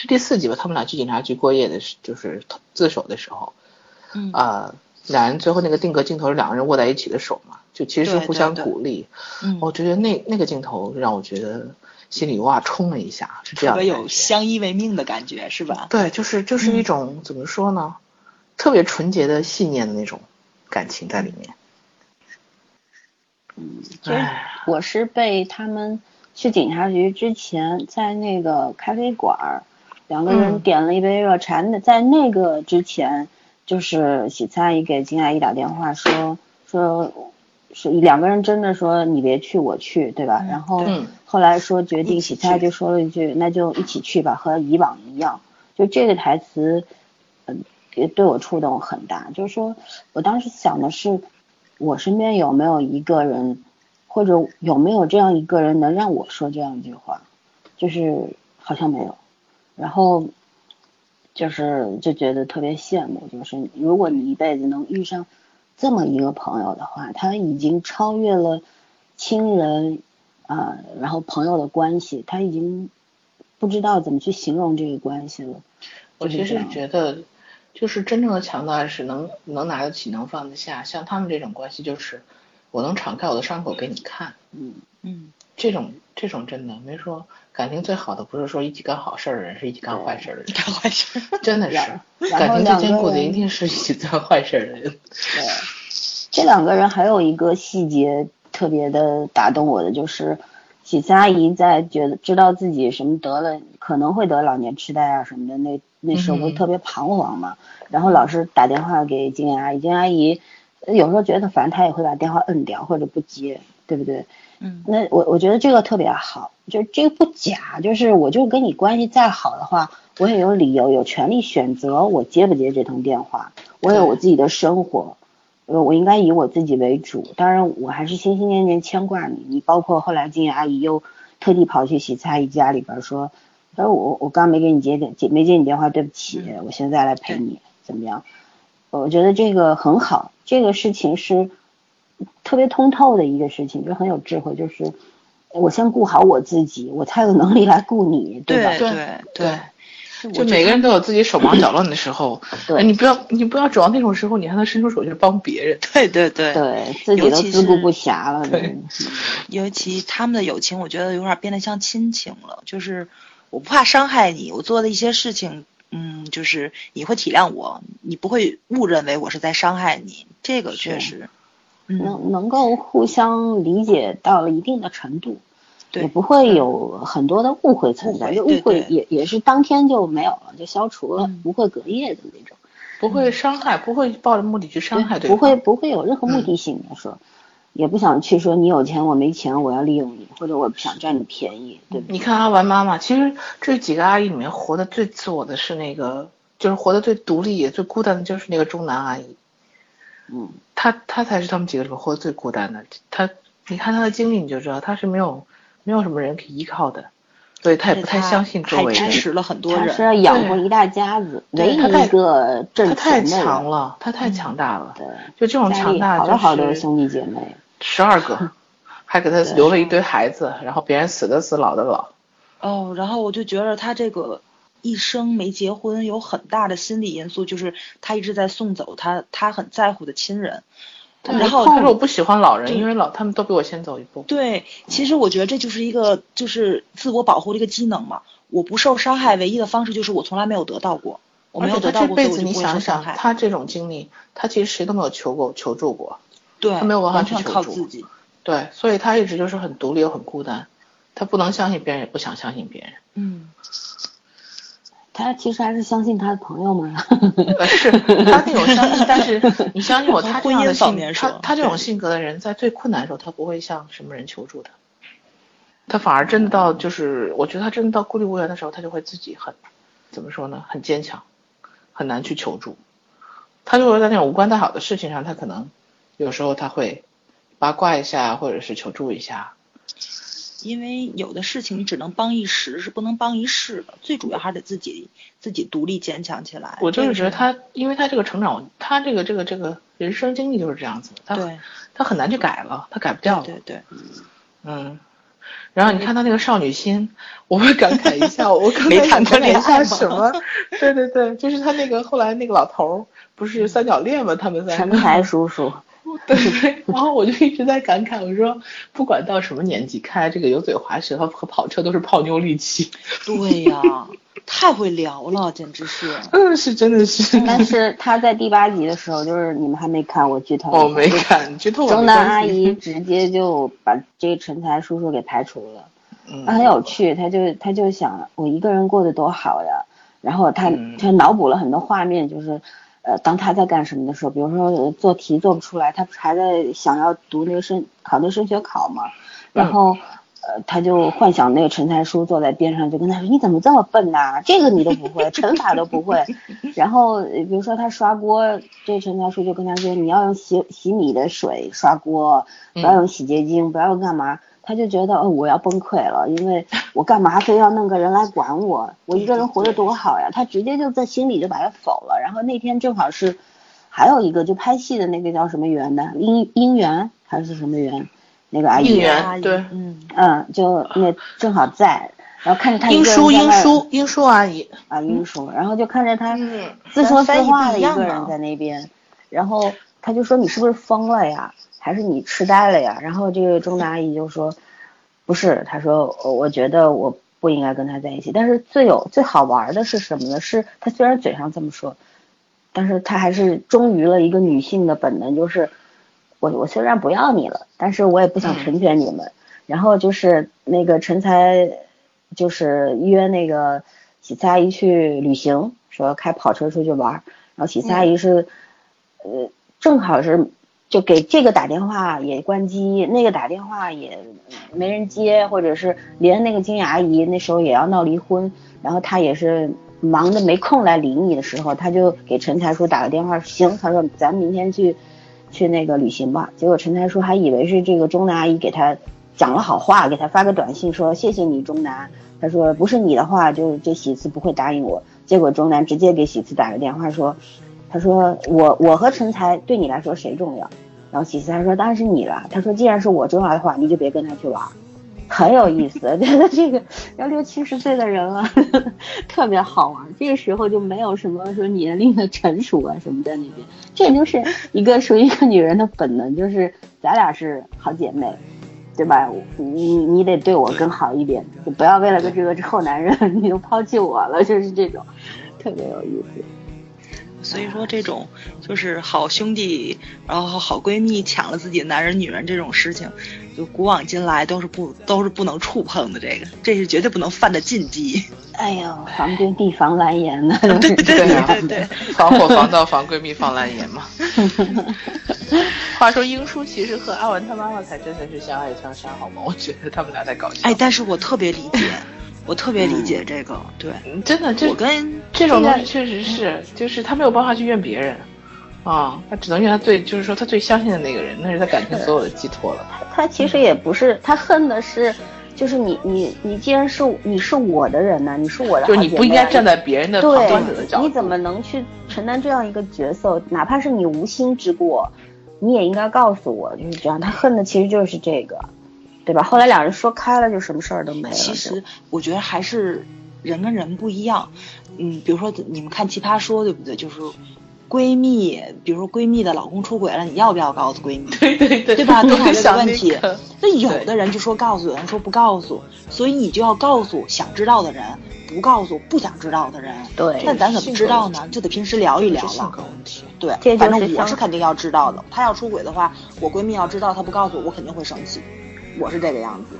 是第四集吧？他们俩去警察局过夜的，就是自首的时候，嗯啊，两人最后那个定格镜头是两个人握在一起的手嘛，就其实是互相鼓励。嗯，我觉得那那个镜头让我觉得心里哇冲了一下，是这样。特别有相依为命的感觉，是吧？对，就是就是一种怎么说呢，特别纯洁的信念的那种感情在里面。嗯，其实我是被他们去警察局之前在那个咖啡馆。两个人点了一杯热茶，那在那个之前，就是喜菜阿姨给金阿姨打电话说说，是两个人真的说你别去我去，对吧？然后后来说决定，喜菜就说了一句那就一起去吧，和以往一样。就这个台词，嗯，也对我触动很大。就是说我当时想的是，我身边有没有一个人，或者有没有这样一个人能让我说这样一句话？就是好像没有。然后，就是就觉得特别羡慕，就是如果你一辈子能遇上这么一个朋友的话，他已经超越了亲人啊，然后朋友的关系，他已经不知道怎么去形容这个关系了。我其实觉得，就是真正的强大是能能拿得起，能放得下。像他们这种关系，就是我能敞开我的伤口给你看。嗯嗯。这种这种真的没说感情最好的不是说一起干好事的人，是一起干坏事的人。干坏事，真的是感情最坚固的一定是一起干坏事的人。对，这两个人还有一个细节特别的打动我的，就是喜慈阿姨在觉得知道自己什么得了可能会得老年痴呆啊什么的，那那时候不是特别彷徨嘛，然后老师打电话给金阿姨，金阿姨有时候觉得烦，她也会把电话摁掉或者不接，对不对？嗯，那我我觉得这个特别好，就这个不假，就是我就跟你关系再好的话，我也有理由、有权利选择我接不接这通电话，我有我自己的生活。呃，我应该以我自己为主，当然我还是心心念念牵挂你。你包括后来金燕阿姨又特地跑去喜菜阿姨家里边说，她说我我刚没给你接电接没接你电话，对不起，我现在来陪你，怎么样？我觉得这个很好，这个事情是特别通透的一个事情，就很有智慧，就是我先顾好我自己，我才有能力来顾你，对吧？对对。就每个人都有自己手忙脚乱的时候，对，你不要你不要指望那种时候你还能伸出手去帮别人，对对对，对自己都自顾不暇了。对，尤其他们的友情，我觉得有点变得像亲情了。就是我不怕伤害你，我做的一些事情，嗯，就是你会体谅我，你不会误认为我是在伤害你。这个确实，能能够互相理解到了一定的程度。也不会有很多的误会存在，误会也也是当天就没有了，就消除了，不会隔夜的那种，不会伤害，不会抱着目的去伤害对方，不会不会有任何目的性的说，也不想去说你有钱我没钱我要利用你，或者我不想占你便宜，对你看阿丸妈妈，其实这几个阿姨里面活得最自我的是那个，就是活得最独立也最孤单的就是那个中南阿姨，嗯，她她才是他们几个里面活得最孤单的，她你看她的经历你就知道她是没有。没有什么人可以依靠的，所以他也不太相信周围人。支持了很多人。他是要养活一大家子，唯一一个挣钱的。他太强了，他太强大了。对，就这种强大，好多好多兄弟姐妹，十二个，还给他留了一堆孩子，然后别人死的死，老的老。哦，然后我就觉得他这个一生没结婚，有很大的心理因素，就是他一直在送走他他很在乎的亲人。然后他说我不喜欢老人，因为老他们都比我先走一步。对，其实我觉得这就是一个就是自我保护的一个机能嘛。我不受伤害唯一的方式就是我从来没有得到过，我没有得到过，所以我就不会受伤害。他这种经历，他其实谁都没有求过求助过，对，他没有办法去求助。自己。对，所以他一直就是很独立又很孤单，他不能相信别人，也不想相信别人。嗯。他其实还是相信他的朋友们，是他那种相信，但是你相信我，他这样的性，他他这种性格的人，在最困难的时候，他不会向什么人求助的，他反而真的到就是，我觉得他真的到孤立无援的时候，他就会自己很，怎么说呢，很坚强，很难去求助，他就会在那种无关大好的事情上，他可能有时候他会八卦一下，或者是求助一下。因为有的事情你只能帮一时，是不能帮一世的。最主要还得自己自己独立坚强起来。我就是觉得他，因为他这个成长，他这个这个这个人生经历就是这样子，他他很难去改了，他改不掉了。对对，嗯。然后你看他那个少女心，我会感慨一下，我刚 才谈过恋爱什么？对对对，就是他那个后来那个老头儿不是三角恋吗？他们在陈才叔叔。对，然后我就一直在感慨，我说不管到什么年纪，开这个油嘴滑舌和和跑车都是泡妞利器。对呀，太会聊了，简直是。嗯，是真的是。但是他在第八集的时候，就是你们还没看，我剧透。我没看，剧透。中南阿姨 直接就把这个陈才叔叔给排除了。嗯。很有趣，他就他就想我一个人过得多好呀，然后他他脑补了很多画面，就是。呃，当他在干什么的时候，比如说做题做不出来，他不是还在想要读那个升考那个升学考嘛？然后，呃，他就幻想那个陈才书坐在边上，就跟他说：“你怎么这么笨呐？这个你都不会，乘法都不会。”然后，比如说他刷锅，这陈才书就跟他说：“你要用洗洗米的水刷锅，不要用洗洁精，不要用干嘛。”他就觉得哦，我要崩溃了，因为我干嘛非要弄个人来管我？我一个人活得多好呀！他直接就在心里就把他否了。然后那天正好是还有一个就拍戏的那个叫什么媛的，姻姻缘还是什么缘？那个阿姨。姻缘对，嗯嗯，就那正好在，然后看着他英叔英叔英叔阿姨啊英叔，然后就看着他自说自话的一个人在那边，然后他就说你是不是疯了呀？还是你痴呆了呀？然后这个钟大阿姨就说，不是，她说，我觉得我不应该跟他在一起。但是最有最好玩的是什么呢？是她虽然嘴上这么说，但是她还是忠于了一个女性的本能，就是我我虽然不要你了，但是我也不想成全你们。然后就是那个陈才，就是约那个喜慈阿姨去旅行，说开跑车出去玩。然后喜慈阿姨是，呃，正好是就给这个打电话也关机，那个打电话也没人接，或者是连那个金雅阿姨那时候也要闹离婚，然后她也是忙的没空来理你的时候，他就给陈才叔打个电话，行，他说咱明天去去那个旅行吧。结果陈才叔还以为是这个钟南阿姨给他。讲了好话，给他发个短信说谢谢你钟南。他说不是你的话，就这喜子不会答应我。结果钟南直接给喜子打个电话说，他说我我和成才对你来说谁重要？然后喜慈他说当然是你了。他说既然是我重要的话，你就别跟他去玩。很有意思，觉得这个要六七十岁的人了，特别好玩。这个时候就没有什么说年龄的成熟啊什么在那边，这就是一个属于一个女人的本能，就是咱俩是好姐妹。对吧？你你得对我更好一点，就不要为了个这个臭男人 你就抛弃我了，就是这种，特别有意思。所以说，这种就是好兄弟，然后好闺蜜抢了自己的男人、女人这种事情，就古往今来都是不都是不能触碰的。这个，这是绝对不能犯的禁忌。哎呦，防闺蜜防蓝颜呢？对对对对，防火防盗防闺蜜防蓝颜嘛。话说英叔其实和阿文他妈妈才真的是相爱相杀，好吗？我觉得他们俩在搞笑。哎，但是我特别理解，我特别理解这个，对，真的，我跟这种东西确实是，就是他没有办法去怨别人，啊，他只能怨他最，就是说他最相信的那个人，那是他感情所有的寄托了。他他其实也不是，他恨的是，就是你你你既然是你是我的人呢，你是我的，就是你不应该站在别人的旁观者的角度，你怎么能去承担这样一个角色？哪怕是你无心之过。你也应该告诉我，就是这样。他恨的其实就是这个，对吧？后来两人说开了，就什么事儿都没了。其实我觉得还是人跟人不一样。嗯，比如说你们看《奇葩说》，对不对？就是闺蜜，比如说闺蜜的老公出轨了，你要不要告诉闺蜜？对对对，对吧？都是这个问题。那有的人就说告诉，有人说不告诉，所以你就要告诉想知道的人，不告诉不想知道的人。对。那咱怎么知道呢？就得平时聊一聊了。问题。对，反正我是肯定要知道的。他要出轨的话，我闺蜜要知道，她不告诉我，我肯定会生气。我是这个样子，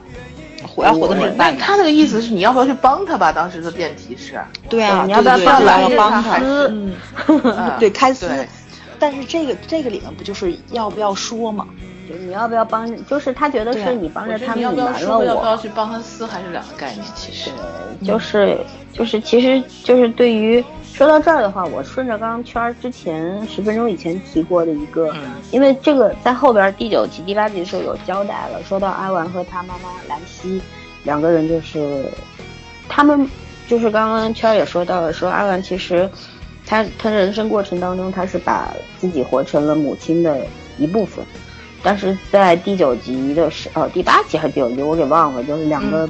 我要活得明白。他那个意思是你要不要去帮他吧？当时的辩题是。对啊，你要不要帮他？撕，对，开 撕。但是这个这个里面不就是要不要说吗？你要不要帮？就是他觉得是你帮着他们瞒了我。要不要去帮他撕？还是两个概念，其实。就是就是，其实就是对于。说到这儿的话，我顺着刚刚圈儿之前十分钟以前提过的一个，因为这个在后边第九集、第八集的时候有交代了。说到阿丸和他妈妈兰溪两个人，就是他们就是刚刚圈儿也说到了，说阿丸其实他他人生过程当中，他是把自己活成了母亲的一部分，但是在第九集的时呃第八集还是第九集我给忘了，就是两个。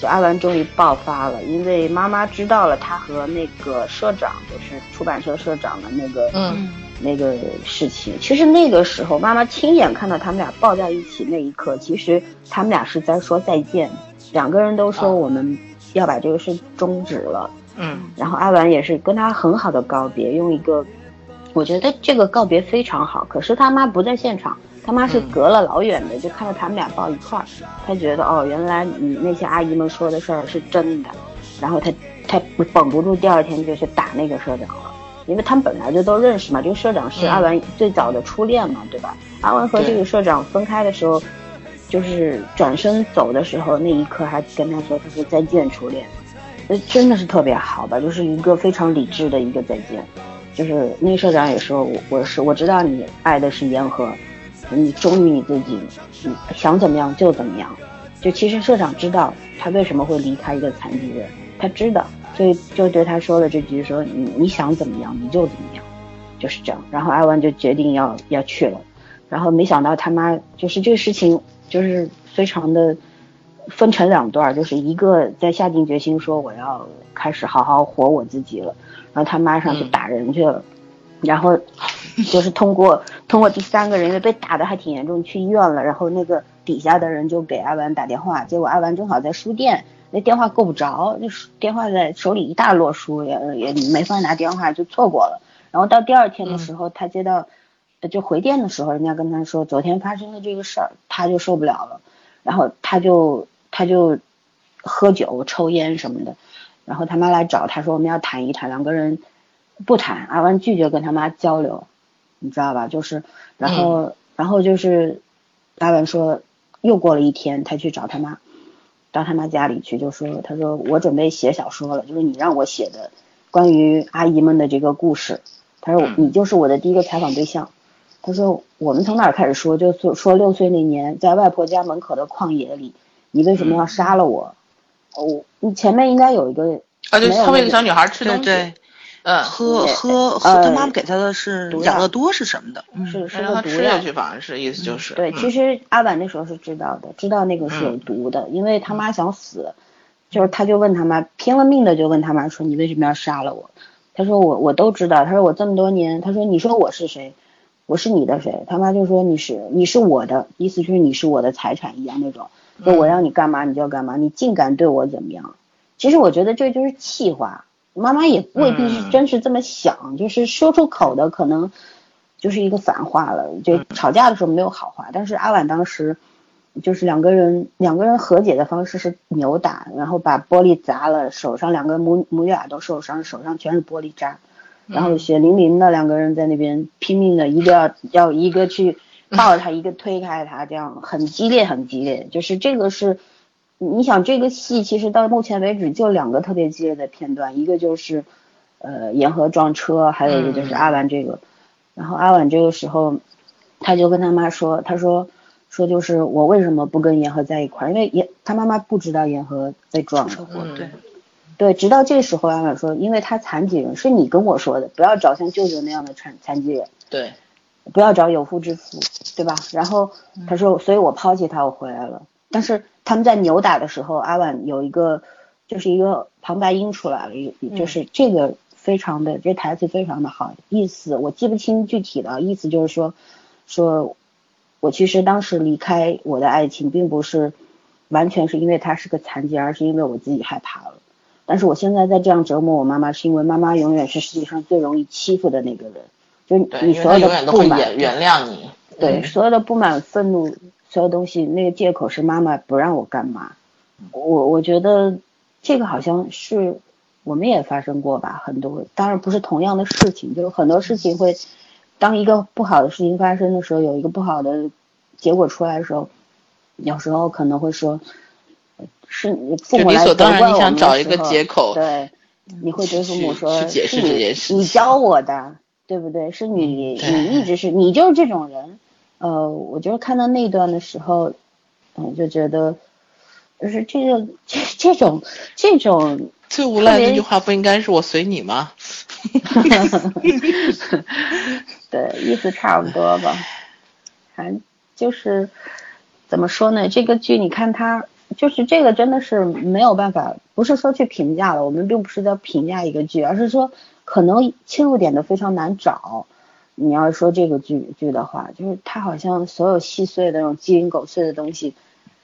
就阿兰终于爆发了，因为妈妈知道了他和那个社长，就是出版社社长的那个，嗯，那个事情。其实那个时候，妈妈亲眼看到他们俩抱在一起那一刻，其实他们俩是在说再见，两个人都说我们要把这个事终止了。嗯，然后阿兰也是跟他很好的告别，用一个，我觉得这个告别非常好。可是他妈不在现场。他妈是隔了老远的，就看到他们俩抱一块儿，他觉得哦，原来你那些阿姨们说的事儿是真的，然后他他绷不住，第二天就去打那个社长了，因为他们本来就都认识嘛，这个社长是阿文最早的初恋嘛，对吧？阿文和这个社长分开的时候，就是转身走的时候，那一刻还跟他说，他说再见初恋，那真的是特别好吧，就是一个非常理智的一个再见，就是那个社长也说，我我是我知道你爱的是言和。你忠于你自己，你想怎么样就怎么样。就其实社长知道他为什么会离开一个残疾人，他知道，所以就对他说了这句：说你你想怎么样你就怎么样，就是这样。然后艾文就决定要要去了，然后没想到他妈就是这个事情就是非常的分成两段，就是一个在下定决心说我要开始好好活我自己了，然后他妈上去打人去了。然后，就是通过通过第三个人，因为被打的还挺严重，去医院了。然后那个底下的人就给阿文打电话，结果阿文正好在书店，那电话够不着，那电话在手里一大摞书，也也没法拿电话，就错过了。然后到第二天的时候，他接到就回电的时候，人家跟他说昨天发生的这个事儿，他就受不了了，然后他就他就喝酒抽烟什么的，然后他妈来找他说我们要谈一谈，两个人不谈，阿文拒绝跟他妈交流，你知道吧？就是然后然后就是阿文说又过了一天，他去找他妈，到他妈家里去就说他说我准备写小说了，就是你让我写的关于阿姨们的这个故事，他说你就是我的第一个采访对象。他说：“我们从哪儿开始说？就说说六岁那年，在外婆家门口的旷野里，你为什么要杀了我？哦，你前面应该有一个啊，对，他喂个小女孩吃东西，对，嗯，喝喝喝，他妈妈给他的是养乐多是什么的？是是个毒药，反正是意思就是。对，其实阿婉那时候是知道的，知道那个是有毒的，因为他妈想死，就是他就问他妈，拼了命的就问他妈说：你为什么要杀了我？他说我我都知道，他说我这么多年，他说你说我是谁？”我是你的谁？他妈就说你是你是我的，意思就是你是我的财产一样那种。说我让你干嘛你就要干嘛，你竟敢对我怎么样？其实我觉得这就是气话，妈妈也未必是真是这么想，就是说出口的可能就是一个反话了。就吵架的时候没有好话，但是阿婉当时就是两个人两个人和解的方式是扭打，然后把玻璃砸了，手上两个母母女俩都受伤，手上全是玻璃渣。然后血淋淋的两个人在那边拼命的，一个要要一个去抱着他，一个推开他，这样很激烈很激烈。就是这个是，你想这个戏其实到目前为止就两个特别激烈的片段，一个就是呃沿河撞车，还有一个就是阿婉这个。然后阿婉这个时候，他就跟他妈说，他说说就是我为什么不跟沿河在一块儿？因为沿他妈妈不知道沿河被撞车嗯，对。对，直到这时候，阿婉说，因为他残疾人，是你跟我说的，不要找像舅舅那样的残残疾人，对，不要找有妇之夫，对吧？然后他说，所以我抛弃他，我回来了。但是他们在扭打的时候，阿婉有一个，就是一个旁白音出来了，就是这个非常的，这台词非常的好，意思我记不清具体的意思，就是说，说我其实当时离开我的爱情，并不是完全是因为他是个残疾，而是因为我自己害怕了。但是我现在在这样折磨我妈妈，是因为妈妈永远是世界上最容易欺负的那个人，就你所有的不满，原谅你，对所有的不满、愤怒，所有东西，那个借口是妈妈不让我干嘛。我我觉得这个好像是我们也发生过吧，很多，当然不是同样的事情，就是很多事情会，当一个不好的事情发生的时候，有一个不好的结果出来的时候，有时候可能会说。是你父母来责怪我们的时候，对，你会对父母说，是你你教我的，对不对？是你你一直是你就是这种人，呃，我就是看到那段的时候，嗯，就觉得，就是这个这这种这种最无赖的那句话不应该是我随你吗？对，意思差不多吧，还就是怎么说呢？这个剧你看它。就是这个真的是没有办法，不是说去评价了，我们并不是在评价一个剧，而是说可能切入点都非常难找。你要说这个剧剧的话，就是它好像所有细碎的那种鸡零狗碎的东西，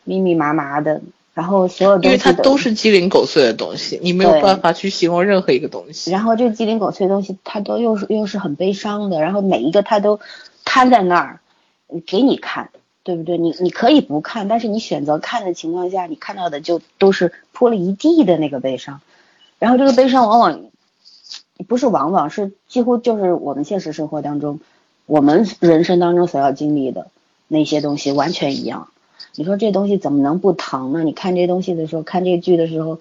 密密麻麻的，然后所有东西，因为它都是鸡零狗碎的东西，你没有办法去形容任何一个东西。然后这鸡零狗碎的东西，它都又是又是很悲伤的，然后每一个它都摊在那儿给你看。对不对？你你可以不看，但是你选择看的情况下，你看到的就都是铺了一地的那个悲伤，然后这个悲伤往往不是往往是几乎就是我们现实生活当中，我们人生当中所要经历的那些东西完全一样。你说这东西怎么能不疼呢？你看这东西的时候，看这剧的时候。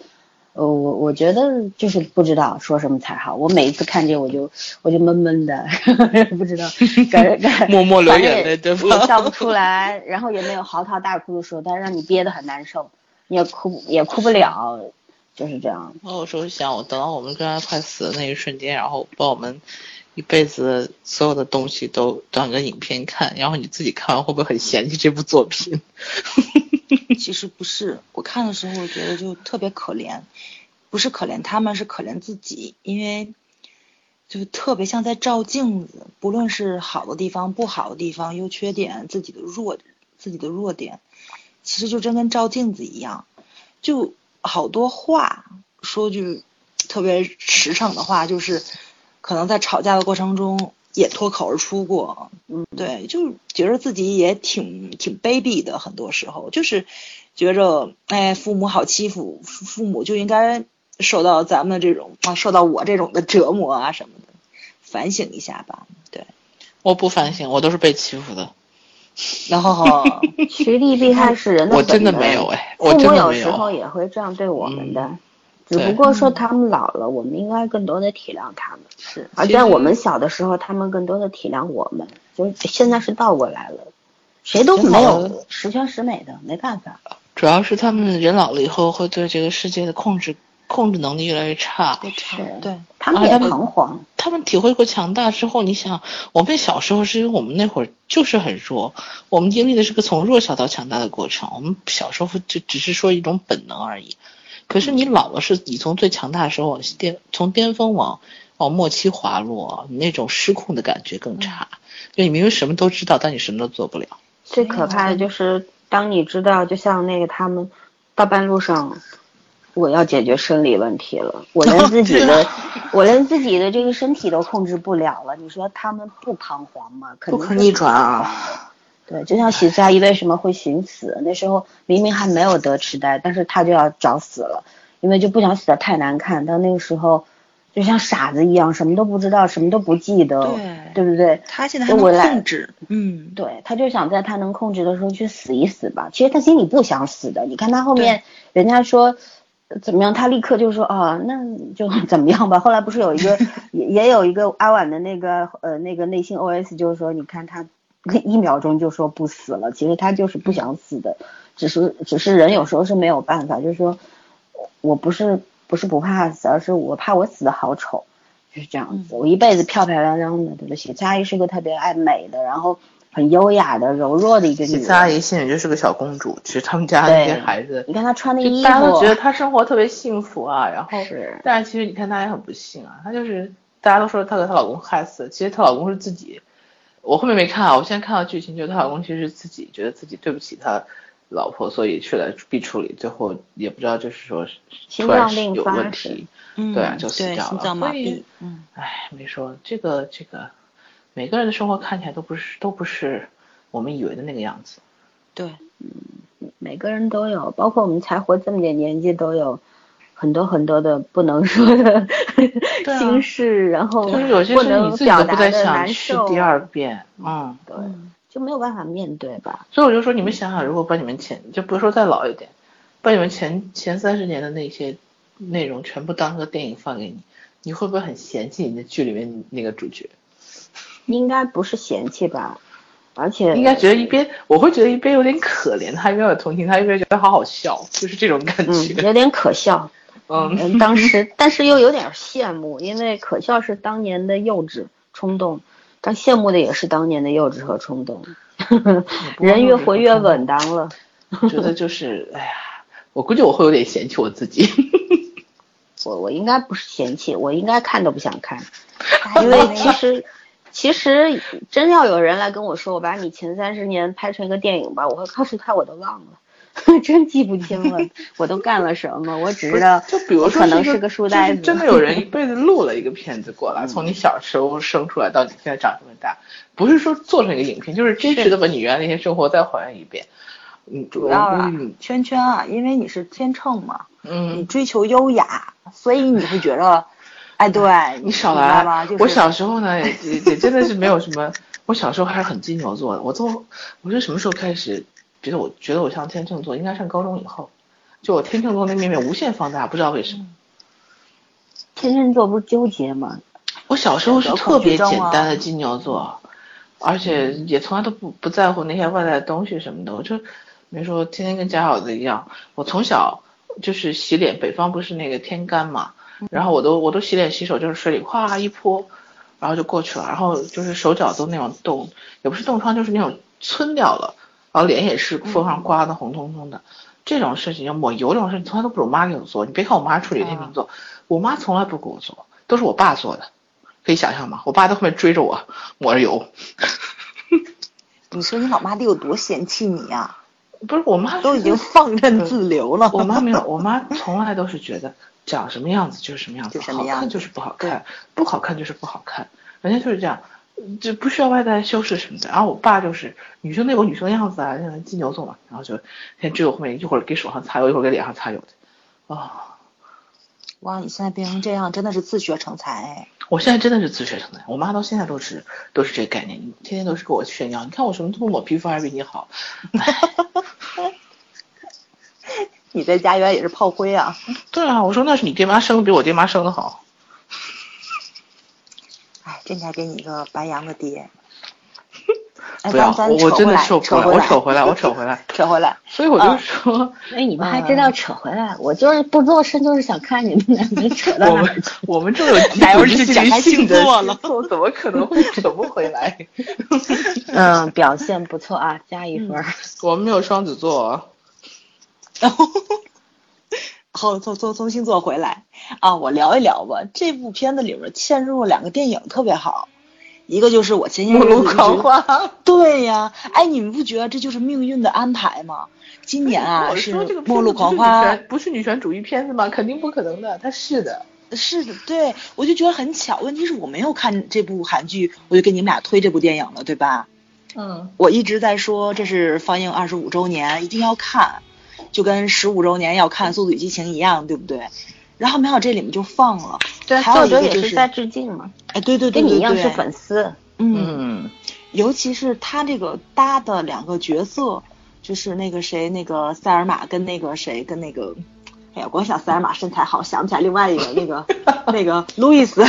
呃，我我觉得就是不知道说什么才好。我每一次看这，我就我就闷闷的，不知道 默默流眼泪，对吧？笑不出来，然后也没有嚎啕大哭的时候，但是让你憋得很难受，你也哭也哭不了，就是这样。我有时候想，我等到我们跟他快死的那一瞬间，然后把我们一辈子所有的东西都当个影片看，然后你自己看完会不会很嫌弃这部作品？其实不是，我看的时候我觉得就特别可怜，不是可怜他们，是可怜自己，因为就特别像在照镜子，不论是好的地方、不好的地方、优缺点、自己的弱、自己的弱点，其实就真跟照镜子一样，就好多话说句特别实诚的话，就是可能在吵架的过程中，也脱口而出过，嗯，对，就觉得自己也挺挺卑鄙的，很多时候。就是觉着，哎，父母好欺负，父母就应该受到咱们这种啊，受到我这种的折磨啊什么的，反省一下吧，对，我不反省，我都是被欺负的。然后趋利避害是人的我真的没有哎，我真的没有父母有时。候也会这样对我们的嗯，只不过说他们老了，我们应该更多的体谅他们。是而在我们小的时候，他们更多的体谅我们，就是现在是倒过来了，谁都没有十全十美的，没办法。主要是他们人老了以后会对这个世界的控制控制能力越来越差。差对，他们也啊他们彷徨，他们体会过强大之后，你想，我们小时候是因为我们那会儿就是很弱，我们经历的是个从弱小到强大的过程。我们小时候就只是说一种本能而已。可是你老了，是你从最强大的时候往巅从巅峰往往末期滑落，你那种失控的感觉更差。就你明明什么都知道，但你什么都做不了。最可怕的就是当你知道，就像那个他们到半路上，我要解决生理问题了，我连自己的，我连自己的这个身体都控制不了了。你说他们不彷徨吗？肯定是不可逆转啊！对，就像喜子阿姨为什么会寻死？那时候明明还没有得痴呆，但是他就要找死了，因为就不想死的太难看。到那个时候，就像傻子一样，什么都不知道，什么都不记得，对对不对？他现在还控制，嗯，对，他就想在他能控制的时候去死一死吧。其实他心里不想死的。你看他后面人家说呃怎么样，他立刻就说啊，那就怎么样吧。后来不是有一个 也也有一个阿婉的那个呃那个内心 OS，就是说你看他一秒钟就说不死了，其实他就是不想死的，只是只是人有时候是没有办法，就是说我不是不是不怕死，而是我怕我死的好丑。就是这样子，我一辈子漂漂亮亮的，对不起。阿姨是个特别爱美的，然后很优雅的、柔弱的一个女子阿姨心里就是个小公主，其实他们家那些孩子，你看她穿的衣服，大家都觉得她生活特别幸福啊，然后是。但是其实你看她也很不幸啊，她就是大家都说她给她老公害死，其实她老公是自己，我后面没看啊，我现在看到剧情，就是她老公其实是自己觉得自己对不起她老婆，所以去了壁处理，最后也不知道就是说心脏病有问题，嗯对啊就死对掉了心脏。麻痹，嗯，唉，没说这个这个，每个人的生活看起来都不是都不是我们以为的那个样子。对，每个人都有，包括我们才活这么点年纪，都有很多很多的不能说的啊心事，然后就是有些不事你能表自己都不再达的难想去受，第二遍，嗯。对，就没有办法面对吧？所以我就说，你们想想，如果把你们前，就比如说再老一点，把你们前前三十年的那些内容全部当个电影放给你，你会不会很嫌弃你的剧里面那个主角？应该不是嫌弃吧？而且应该觉得一边我会觉得一边有点可怜他，一边有同情他，一边觉得好好笑，就是这种感嗯，觉。有点可笑。嗯，嗯，当时但是又有点羡慕，因为可笑是当年的幼稚冲动，但羡慕的也是当年的幼稚和冲动。人越活越稳当了。我觉得就是，哎呀，我估计我会有点嫌弃我自己。我我应该不是嫌弃，我应该看都不想看，因为其实其实真要有人来跟我说，我把你前三十年拍成一个电影吧，我会告诉他我都忘了，真记不清了，我都干了什么，我只知道就比如说可能是个书呆子，就是真的有人一辈子录了一个片子过来，从你小时候生出来到你现在长这么大，不是说做成一个影片，就是真实的把你原来那些生活再还原一遍。嗯，主要啊嗯，圈圈啊，因为你是天秤嘛，你嗯，追求优雅，所以你会觉得，哎，对你少来吧？就是我小时候呢，也也也真的是没有什么，我小时候还是很金牛座的。我从我是什么时候开始觉得我觉得我像天秤座？应该上高中以后，就我天秤座那面面无限放大，不知道为什么。天秤座不是纠结吗？我小时候是特别简单的金牛座，而且也从来都不不在乎那些外在的东西什么的。我就没说天天跟假小子一样。我从小就是洗脸，北方不是那个天干嘛，然后我都我都洗脸洗手就是水里哗一泼，然后就过去了。然后就是手脚都那种冻，也不是冻疮，就是那种皴掉了，然后脸也是风上刮的红彤彤的。这种事情，要抹油这种事情，从来都不是我妈给我做。你别看我妈处理天秤座，我妈从来不给我做，都是我爸做的。可以想象吗？我爸在后面追着我抹着油，你说你老妈得有多嫌弃你呀、不是我妈都已经放任自流了。我妈没有，我妈从来都是觉得长什么样子就是什么样子，好看就是不好看，不好看就是不好看，人家就是这样。就不需要外在修饰什么的。然后我爸就是女生那有女生样子啊，像金牛座嘛，然后就先追我后面，一会儿给手上擦油，一会儿给脸上擦油的。啊，哇，你现在变成这样，真的是自学成才。我现在真的是自学成才，我妈到现在都是都是这个概念，天天都是给我炫耀，你看我什么都不抹，皮肤还比你好。你在家园也是炮灰啊？对啊，我说那是你爹妈生的比我爹妈生的好。哎，真该给你一个白羊的爹。不要，我真的受不了，我扯回来，我扯回来，扯回来。所以我就说，哎，你们还真要扯回来？我就是不做声，就是想看你们两个扯到哪去。我们这有哪有是讲星座了？怎么可能会扯不回来？嗯，表现不错啊，加一分。我们没有双子座。然后，后从从从星座回来啊，我聊一聊吧。这部片子里面嵌入了两个电影，特别好。一个就是我前些日子一直 对呀，哎，你们不觉得这就是命运的安排吗？今年啊是《末路狂花》，不是女权主义片子吗？肯定不可能的，它是的，是的，对，我就觉得很巧。问题是我没有看这部韩剧，我就给你们俩推这部电影了，对吧？嗯，我一直在说这是放映二十五周年，一定要看，就跟十五周年要看《速度与激情》一样，对不对？然后没想到这里面就放了，对，作者也是在致敬嘛。哎，对对对，跟你一样是粉丝。嗯，尤其是他这个搭的两个角色，就是那个谁，那个塞尔玛跟那个谁，跟那个，哎呀，光想塞尔玛身材好，想不起来另外一个那个 那个路易斯。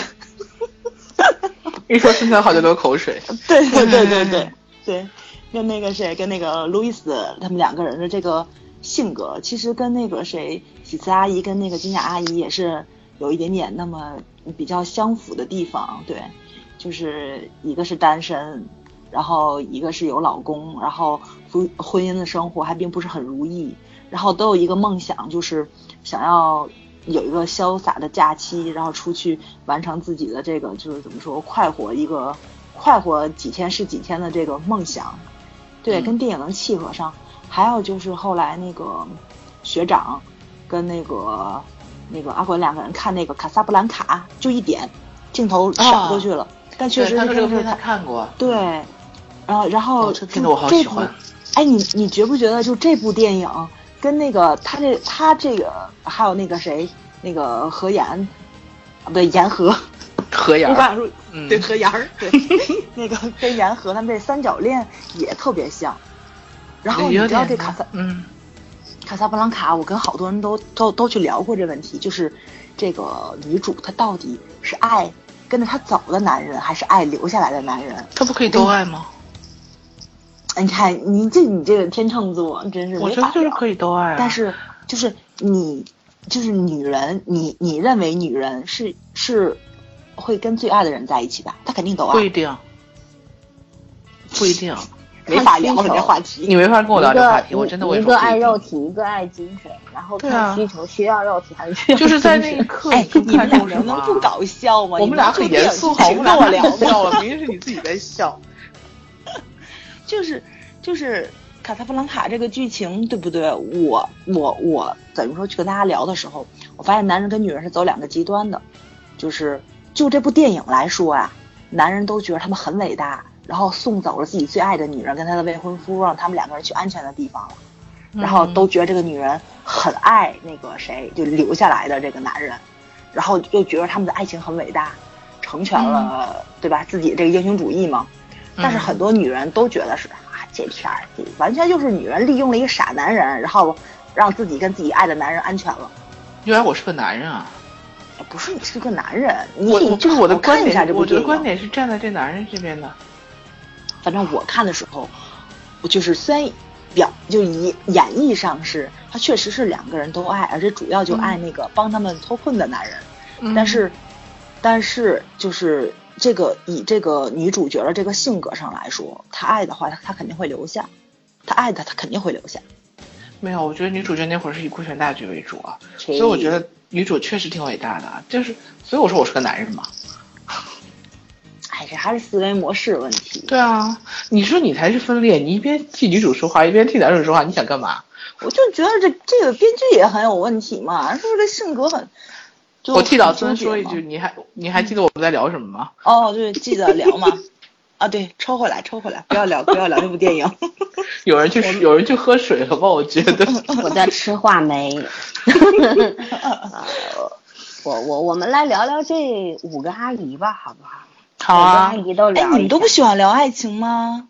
一说身材好就流口水。对对对对对对，跟那个谁，跟那个路易斯，他们两个人的这个性格，其实跟那个谁。喜慈阿姨跟那个金雅阿姨也是有一点点那么比较相符的地方，对，就是一个是单身，然后一个是有老公，然后婚婚姻的生活还并不是很如意，然后都有一个梦想，就是想要有一个潇洒的假期，然后出去完成自己的这个就是怎么说快活一个快活几天是几天的这个梦想，对，跟电影能契合上，还有就是后来那个学长。跟那个那个阿滚两个人看那个卡萨布兰卡，就一点镜头闪过去了，但确实他这个片他看过。对，然后然后这片子我好喜欢。哎，你你觉不觉得就这部电影跟那个他这他这个还有那个谁那个何岩啊不对言和何岩，对 何岩儿对 那个跟言和他们这三角恋也特别像。然后你知道这卡萨嗯。卡萨布兰卡，我跟好多人都都都去聊过这问题，就是这个女主她到底是爱跟着她走的男人，还是爱留下来的男人？她不可以都爱吗？你看你这你这个天秤座真是，我觉得就是可以都爱，但是就是你就是女人，你你认为女人是是会跟最爱的人在一起的？她肯定都爱，不一定，不一定。没法聊这话题，你没法跟我聊这话题，我真的我一个爱肉体，一个爱精神，然后看需求，需要肉体还是需要就是在那一刻，哎，你们俩能不搞笑吗？我们俩很严肃，好，我们俩聊 笑了，明明是你自己在笑。就是就是卡萨布兰卡这个剧情对不对？我我我怎么说去跟大家聊的时候，我发现男人跟女人是走两个极端的，就是就这部电影来说啊，男人都觉得他们很伟大。然后送走了自己最爱的女人跟他的未婚夫，让他们两个人去安全的地方了。然后都觉得这个女人很爱那个谁，就留下来的这个男人。然后又觉得他们的爱情很伟大，成全了，对吧？自己这个英雄主义嘛。但是很多女人都觉得是啊，这片儿完全就是女人利用了一个傻男人，然后让自己跟自己爱的男人安全了。原来我是个男人啊！不是你是个男人，你就是我的观点，我的观点是站在这男人这边的。反正我看的时候，我就是虽然表就演演绎上是他确实是两个人都爱，而且主要就爱那个帮他们脱困的男人，但是但是就是这个以这个女主角的这个性格上来说，她爱的话，她她肯定会留下，她爱的她肯定会留下。没有，我觉得女主角那会儿是以顾全大局为主啊，所以我觉得女主确实挺伟大的，就是所以我说我是个男人嘛。哎，这还是思维模式问题。对啊，你说你才是分裂，你一边替女主说话，一边替男主说话，你想干嘛？我就觉得这这个编剧也很有问题嘛，是不是这性格很？我替老孙说一句，你还你还记得我们在聊什么吗？哦，对，记得聊嘛。啊，对，抽回来，抽回来，不要聊，不要聊这部电影。有人去，有人去喝水了吧？我觉得。我在吃话梅。我我我们来聊聊这五个阿姨吧，好不好？好啊。阿姨都聊。哎，你们都不喜欢聊爱情吗？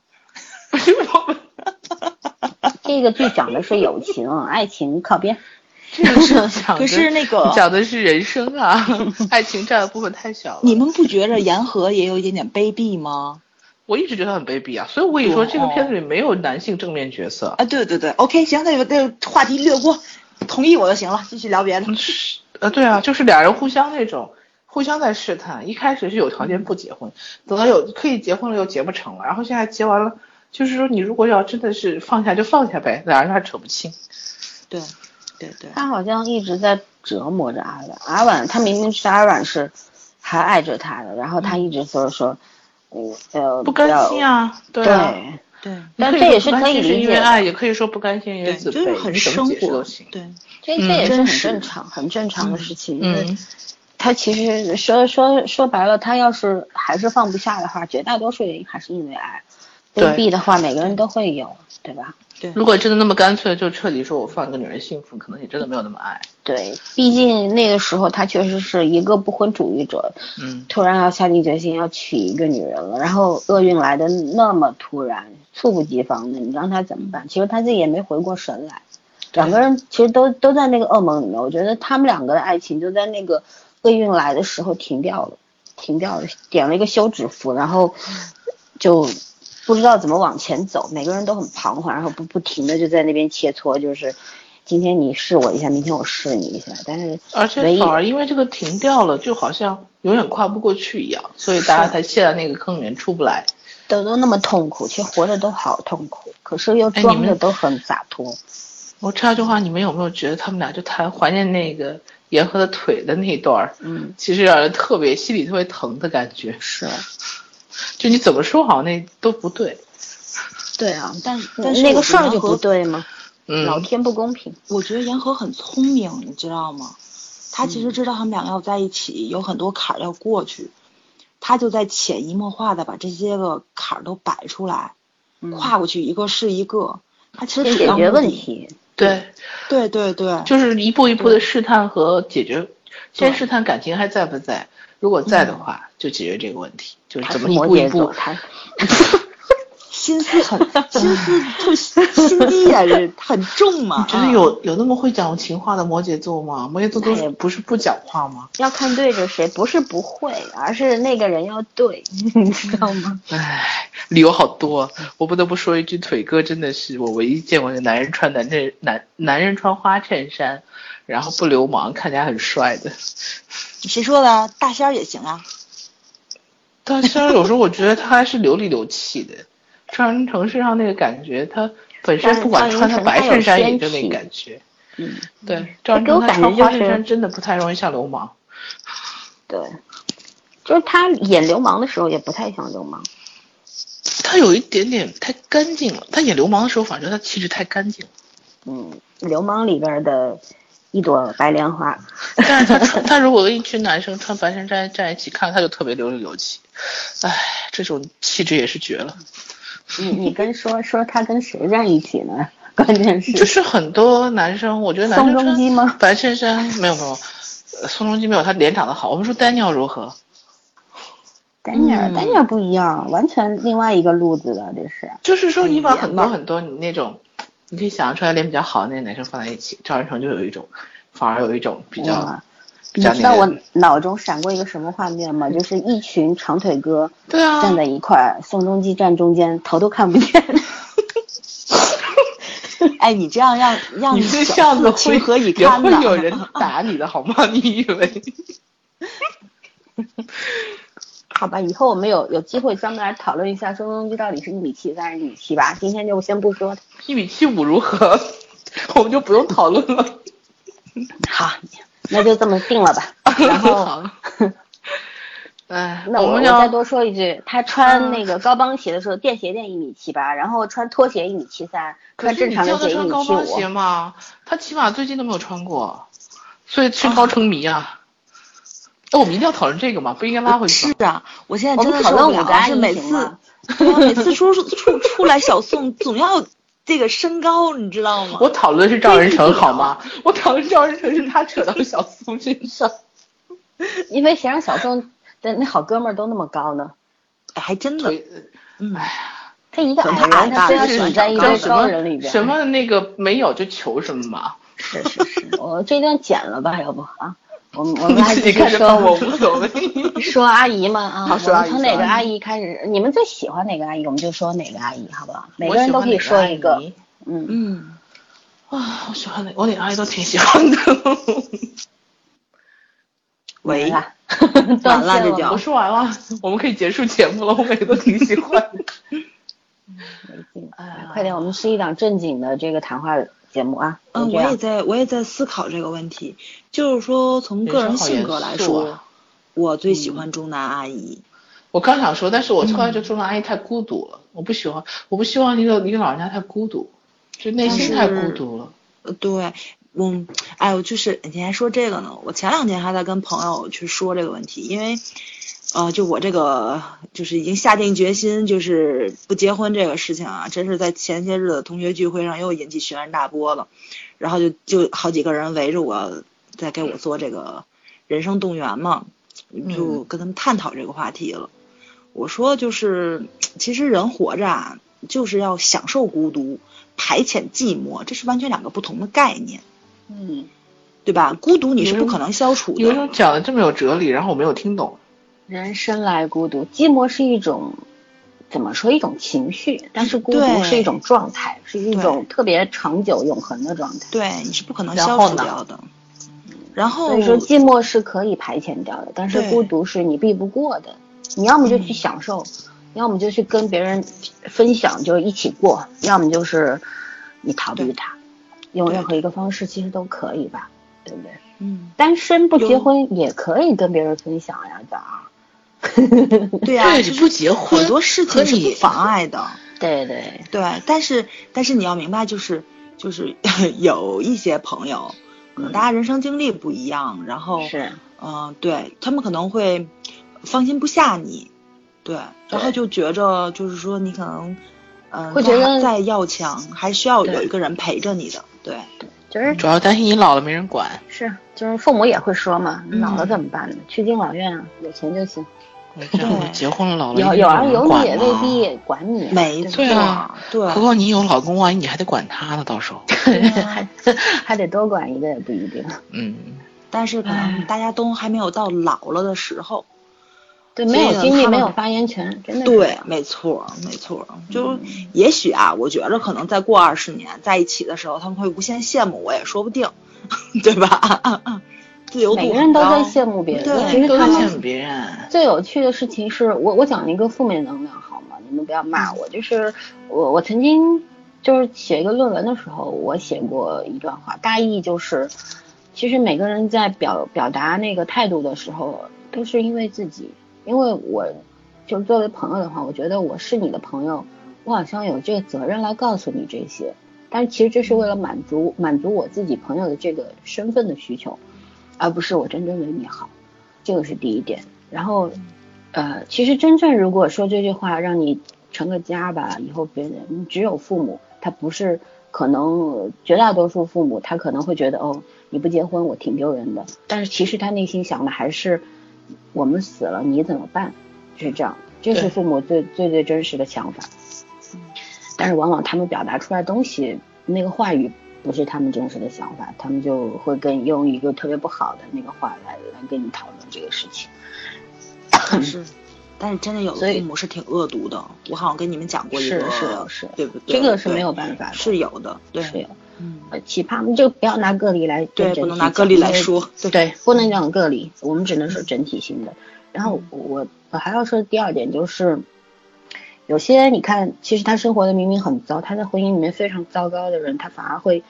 这个剧讲的是友情，爱情靠边。这个是讲可是那个讲的是人生啊，爱情占的部分太小了。你们不觉着言和也有一点点卑鄙吗？我一直觉得很卑鄙啊，所以我跟你说，这个片子里没有男性正面角色。啊，对对对，OK，行，那就那就话题略过，同意我就行了，继续聊别的。呃，对啊，就是俩人互相那种，互相在试探。一开始是有条件不结婚，等到有可以结婚了又结不成了，然后现在结完了，就是说你如果要真的是放下就放下呗，俩人还扯不清。对。对对，他好像一直在折磨着阿婉，阿婉他明明是阿婉是还爱着他的，然后他一直说说，呃，不甘心啊，对对，但这也是可以理解，爱也可以说不甘心因为自卑，就是很生活，对，这这也是很正常很正常的事情。嗯，他其实说说说白了，他要是还是放不下的话，绝大多数原因还是因为爱，卑鄙的话每个人都会有，对吧？对如果真的那么干脆，就彻底说我放一个女人幸福，可能也真的没有那么爱。对，毕竟那个时候他确实是一个不婚主义者，嗯，突然要下定决心要娶一个女人了，然后厄运来的那么突然，猝不及防的，你让他怎么办？其实他自己也没回过神来，两个人其实都都在那个噩梦里面。我觉得他们两个的爱情就在那个厄运来的时候停掉了，停掉了，点了一个休止符，然后就。不知道怎么往前走，每个人都很彷徨，然后不不停的就在那边切磋，就是今天你试我一下，明天我试你一下，但是而且反而因为这个停掉了，就好像永远跨不过去一样，所以大家才陷在那个坑里面出不来。都都那么痛苦，其实活着都好痛苦，可是又装的都很洒脱。我插句话，你们有没有觉得他们俩就太怀念那个严和的腿的那一段儿？嗯，其实让人特别心里特别疼的感觉。是。就你怎么说好那都不对，对啊，但但是那个事儿就不对吗？嗯，老天不公平。我觉得言和很聪明，你知道吗？他其实知道他们两个要在一起，有很多坎儿要过去，他就在潜移默化的把这些个坎儿都摆出来，跨过去一个是一个。他其实解决问题。对，对对对，就是一步一步的试探和解决，先试探感情还在不在。如果在的话，就解决这个问题，就是怎么一步一步。他心思很 心思特心机呀，很重嘛。觉得有有那么会讲情话的摩羯座吗？摩羯座都不是不讲话吗？要看对着谁，不是不会，而是那个人要对，你知道吗？唉，理由好多。我不得不说一句，腿哥真的是我唯一见过的男人穿男衬男男人穿花衬衫，然后不流氓，看起来很帅的。谁说的？大仙儿也行啊。大仙儿有时候我觉得他还是流里流气的，赵英成身上那个感觉，他本身不管穿他白衬衫也就那感觉。嗯，对，赵英成他穿花衬衫真的不太容易像流氓。对，就是他演流氓的时候也不太像流氓。他有一点点太干净了，他演流氓的时候，反正他气质太干净了。嗯，流氓里边的。一朵白莲花，但是他穿 他如果跟一群男生穿白衬衫站一起看，他就特别流里流气，唉，这种气质也是绝了。你你跟说说他跟谁在一起呢？关键是就是很多男生，我觉得男生宋仲基吗？白衬衫没有没有，宋仲基没有他脸长得好。我们说丹尼尔如何？丹尼尔丹尼尔不一样，完全另外一个路子的，这是。就是说你把很多很多你那种。你可以想象出来，脸比较好的那些男生放在一起，赵仁成就有一种，反而有一种比较。你知道我脑中闪过一个什么画面吗？就是一群长腿哥，站在一块儿，宋仲基站中间，头都看不见。哎，你这样让让你这样子情何以堪呢？会有人打你的好吗？你以为？好吧，以后我们有有机会专门来讨论一下宋仲基到底是一米七三还是一米七八。今天就先不说一米七五如何，我们就不用讨论了。好，那就这么定了吧。然后，哎，那我我再多说一句，他穿那个高帮鞋的时候，垫鞋垫一米七八，然后穿拖鞋一米七三，穿正常的鞋一米七五。鞋吗？他起码最近都没有穿过，所以身高成谜啊。那我们一定要讨论这个吗？不应该拉回去。是啊，我现在真的受不了。是每次每次说出出来，小宋总要这个身高，你知道吗？我讨论的是赵仁成好吗？我讨论赵仁成是他扯到小宋身上，因为谁让小宋的 那好哥们儿都那么高呢？还真的，嗯，哎呀，他一个矮人，他非要选在一堆高人里边，什么那个没有就求什么嘛。是是是，我这段剪了吧，要不啊？我们我们来继续说，我无所谓。说阿姨嘛啊，好，我们从哪个阿姨开始？你们最喜欢哪个阿姨，我们就说哪个阿姨，好不好？每个人都可以说一个。嗯嗯。啊，我喜欢哪？我哪个阿姨都挺喜欢的。喂，完了这就我说完了，我们可以结束节目了。我每个都挺喜欢的。没劲，哎，快点，我们是一档正经的这个谈话。节目啊，嗯，我也在，我也在思考这个问题，就是说从个人性格来说，我最喜欢中南阿姨。我刚想说，但是我突然觉得中南阿姨太孤独了，我不喜欢，我不希望一个一个老人家太孤独，就内心太孤独了。呃，对，嗯，哎，我就是你还说这个呢，我前两天还在跟朋友去说这个问题，因为。呃，就我这个就是已经下定决心，就是不结婚这个事情啊，真是在前些日子同学聚会上又引起轩然大波了，然后就就好几个人围着我在给我做这个人生动员嘛，就跟他们探讨这个话题了。我说就是，其实人活着啊，就是要享受孤独，排遣寂寞，这是完全两个不同的概念。嗯，对吧？孤独你是不可能消除的。为什么讲的这么有哲理？然后我没有听懂。人生来孤独，寂寞是一种怎么说？一种情绪，但是孤独是一种状态，是一种特别长久、永恒的状态。对，你是不可能消除掉的。然后所以说，寂寞是可以排遣掉的，但是孤独是你避不过的。你要么就去享受，要么就去跟别人分享，就一起过；要么就是你逃避它，用任何一个方式其实都可以吧，对不对？嗯，单身不结婚也可以跟别人分享呀，咋？对啊，是不结婚，很多事情是不妨碍的。对对对，但是但是你要明白，就是就是 有一些朋友，可能大家人生经历不一样，然后是嗯，对他们可能会放心不下你，对，然后就觉着就是说你可能嗯，会觉得再要强，还需要有一个人陪着你的，对，就是主要担心你老了没人管。是，就是父母也会说嘛，老了怎么办呢？去敬老院啊，有钱就行。对，结婚了，老了有有儿有女也未必管你，没错，对。何况你有老公，万一你还得管他呢，到时候 还 还得多管一个也不一定。嗯，但是可能大家都还没有到老了的时候，对，没有精力，没有发言权，真的。对，没错，没错。就也许啊，我觉着可能再过二十年在一起的时候，他们会无限羡慕我，也说不定，对吧？每个人都在羡慕别人，其实他们别人。最有趣的事情是我我讲一个负面能量好吗？你们不要骂我，就是我我曾经就是写一个论文的时候，我写过一段话，大意就是，其实每个人在表表达那个态度的时候，都是因为自己，因为我就是作为朋友的话，我觉得我是你的朋友，我好像有这个责任来告诉你这些，但是其实这是为了满足满足我自己朋友的这个身份的需求。而不是我真正为你好，这个是第一点。然后，呃，其实真正如果说这句话让你成个家吧，以后别人只有父母，他不是可能绝大多数父母他可能会觉得哦，你不结婚我挺丢人的。但是其实他内心想的还是我们死了你怎么办？就是这样，这是父母最最最真实的想法。但是往往他们表达出来东西那个话语。不是他们真实的想法，他们就会跟用一个特别不好的那个话来来跟你讨论这个事情。是，但是真的有的父母是挺恶毒的，我好像跟你们讲过一个，是是是，对不对？这个是没有办法的，是有的，对，是有。嗯，奇葩就不要拿个例来，对，不能拿个例来说，对，不能讲个例，我们只能说整体性的。然后我我还要说第二点就是。有些你看，其实他生活的明明很糟，他在婚姻里面非常糟糕的人，他反而会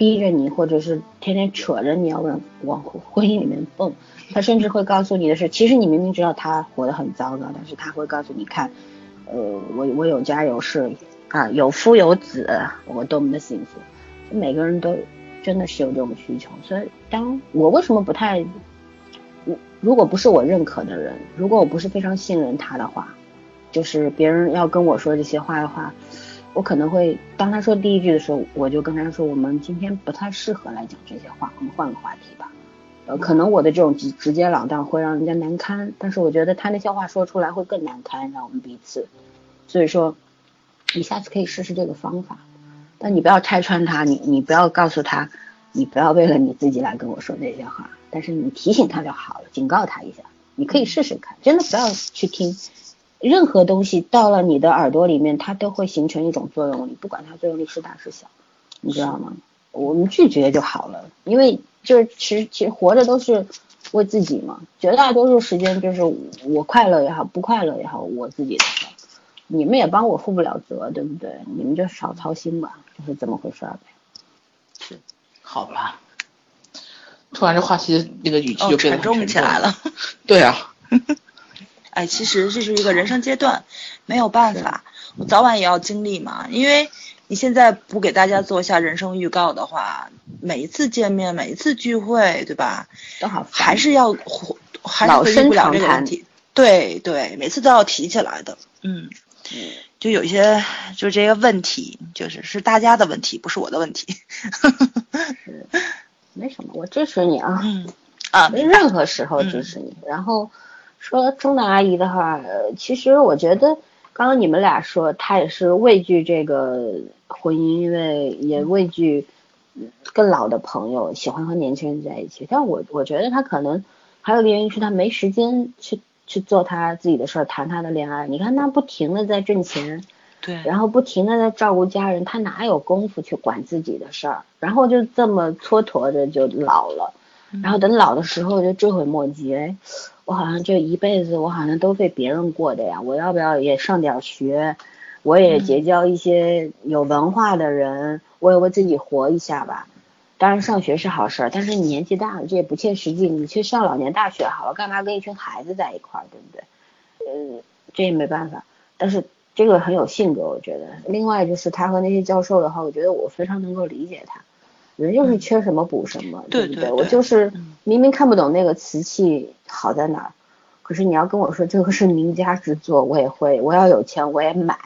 逼着你，或者是天天扯着你要往往婚姻里面蹦。他甚至会告诉你的是，其实你明明知道他活得很糟糕，但是他会告诉你看，呃，我我有家有室啊，有夫有子，我多么的幸福。每个人都真的是有这种需求，所以当我为什么不太，如如果不是我认可的人，如果我不是非常信任他的话。就是别人要跟我说这些话的话，我可能会当他说第一句的时候，我就跟他说，我们今天不太适合来讲这些话，我们换个话题吧。呃，可能我的这种直直截了当会让人家难堪，但是我觉得他那些话说出来会更难堪，让我们彼此。所以说，你下次可以试试这个方法，但你不要拆穿他，你你不要告诉他，你不要为了你自己来跟我说那些话，但是你提醒他就好了，警告他一下，你可以试试看，真的不要去听，任何东西到了你的耳朵里面，它都会形成一种作用力，不管它作用力是大是小，你知道吗？我们拒绝就好了，因为。就是其实其实活着都是为自己嘛，绝大多数时间就是我快乐也好，不快乐也好，我自己的事儿，你们也帮我负不了责，对不对？你们就少操心吧，就是这么回事儿呗。是，好吧。突然这话题那个语气就变沉重起来了。对啊。哎，其实这是一个人生阶段，没有办法，我早晚也要经历嘛，因为。你现在不给大家做一下人生预告的话，每一次见面，每一次聚会，对吧？都好，还是要还是回避不了这个问题。对对，每次都要提起来的。嗯嗯，就有一些就这些问题，就是是大家的问题，不是我的问题。是，没什么，我支持你啊。嗯啊，任何时候支持你。然后说中南阿姨的话，其实我觉得。刚刚你们俩说，她也是畏惧这个婚姻，因为也畏惧更老的朋友喜欢和年轻人在一起。但我我觉得她可能还有个原因是她没时间去去做她自己的事儿，谈她的恋爱。你看她不停的在挣钱，对，然后不停的在照顾家人，他哪有功夫去管自己的事儿？然后就这么蹉跎着就老了，然后等老的时候就追悔莫及。哎。我好像这一辈子，我好像都被别人过的呀。我要不要也上点学？我也结交一些有文化的人，我也为自己活一下吧。当然，上学是好事儿，但是你年纪大了，这也不切实际。你去上老年大学好了，干嘛跟一群孩子在一块儿，对不对？嗯，这也没办法。但是这个很有性格，我觉得。另外就是他和那些教授的话，我觉得我非常能够理解他。人就是缺什么补什么，对不对？我就是明明看不懂那个瓷器好在哪儿，可是你要跟我说这个是名家之作，我也会，我要有钱我也买，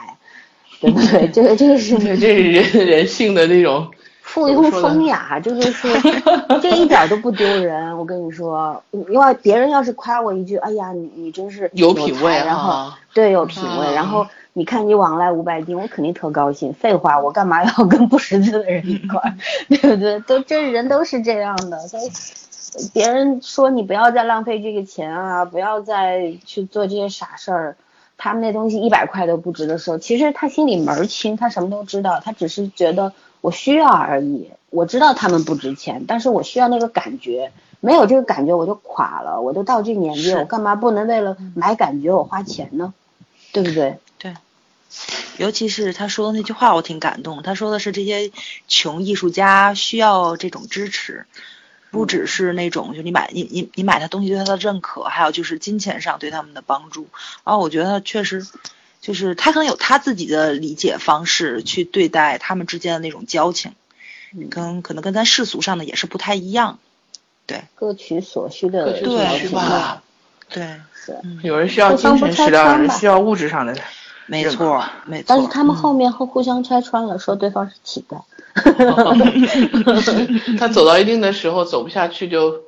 对不对？这个这个是这是人人性的那种附庸风雅，就是说 这一点都不丢人。我跟你说，因为别人要是夸我一句，哎呀，你你真是有品位，然后对有品位，然后。你看你往来五百斤，我肯定特高兴。废话，我干嘛要跟不识字的人一块儿，对不对？都这人都是这样的。所以别人说你不要再浪费这个钱啊，不要再去做这些傻事儿。他们那东西一百块都不值的时候，其实他心里门儿清，他什么都知道，他只是觉得我需要而已。我知道他们不值钱，但是我需要那个感觉，没有这个感觉我就垮了。我都到这年纪，我干嘛不能为了买感觉我花钱呢？对不对？对尤其是他说的那句话，我挺感动。他说的是这些穷艺术家需要这种支持，不只是那种就你买你你你买他东西对他的认可，还有就是金钱上对他们的帮助。然后我觉得确实，就是他可能有他自己的理解方式去对待他们之间的那种交情，跟可能跟咱世俗上的也是不太一样。对，各取所需的对是吧？对，是。有人需要精神食粮，有人需要物质上的。没错，没错。但是他们后面会互相拆穿了，说对方是乞丐。他走到一定的时候走不下去，就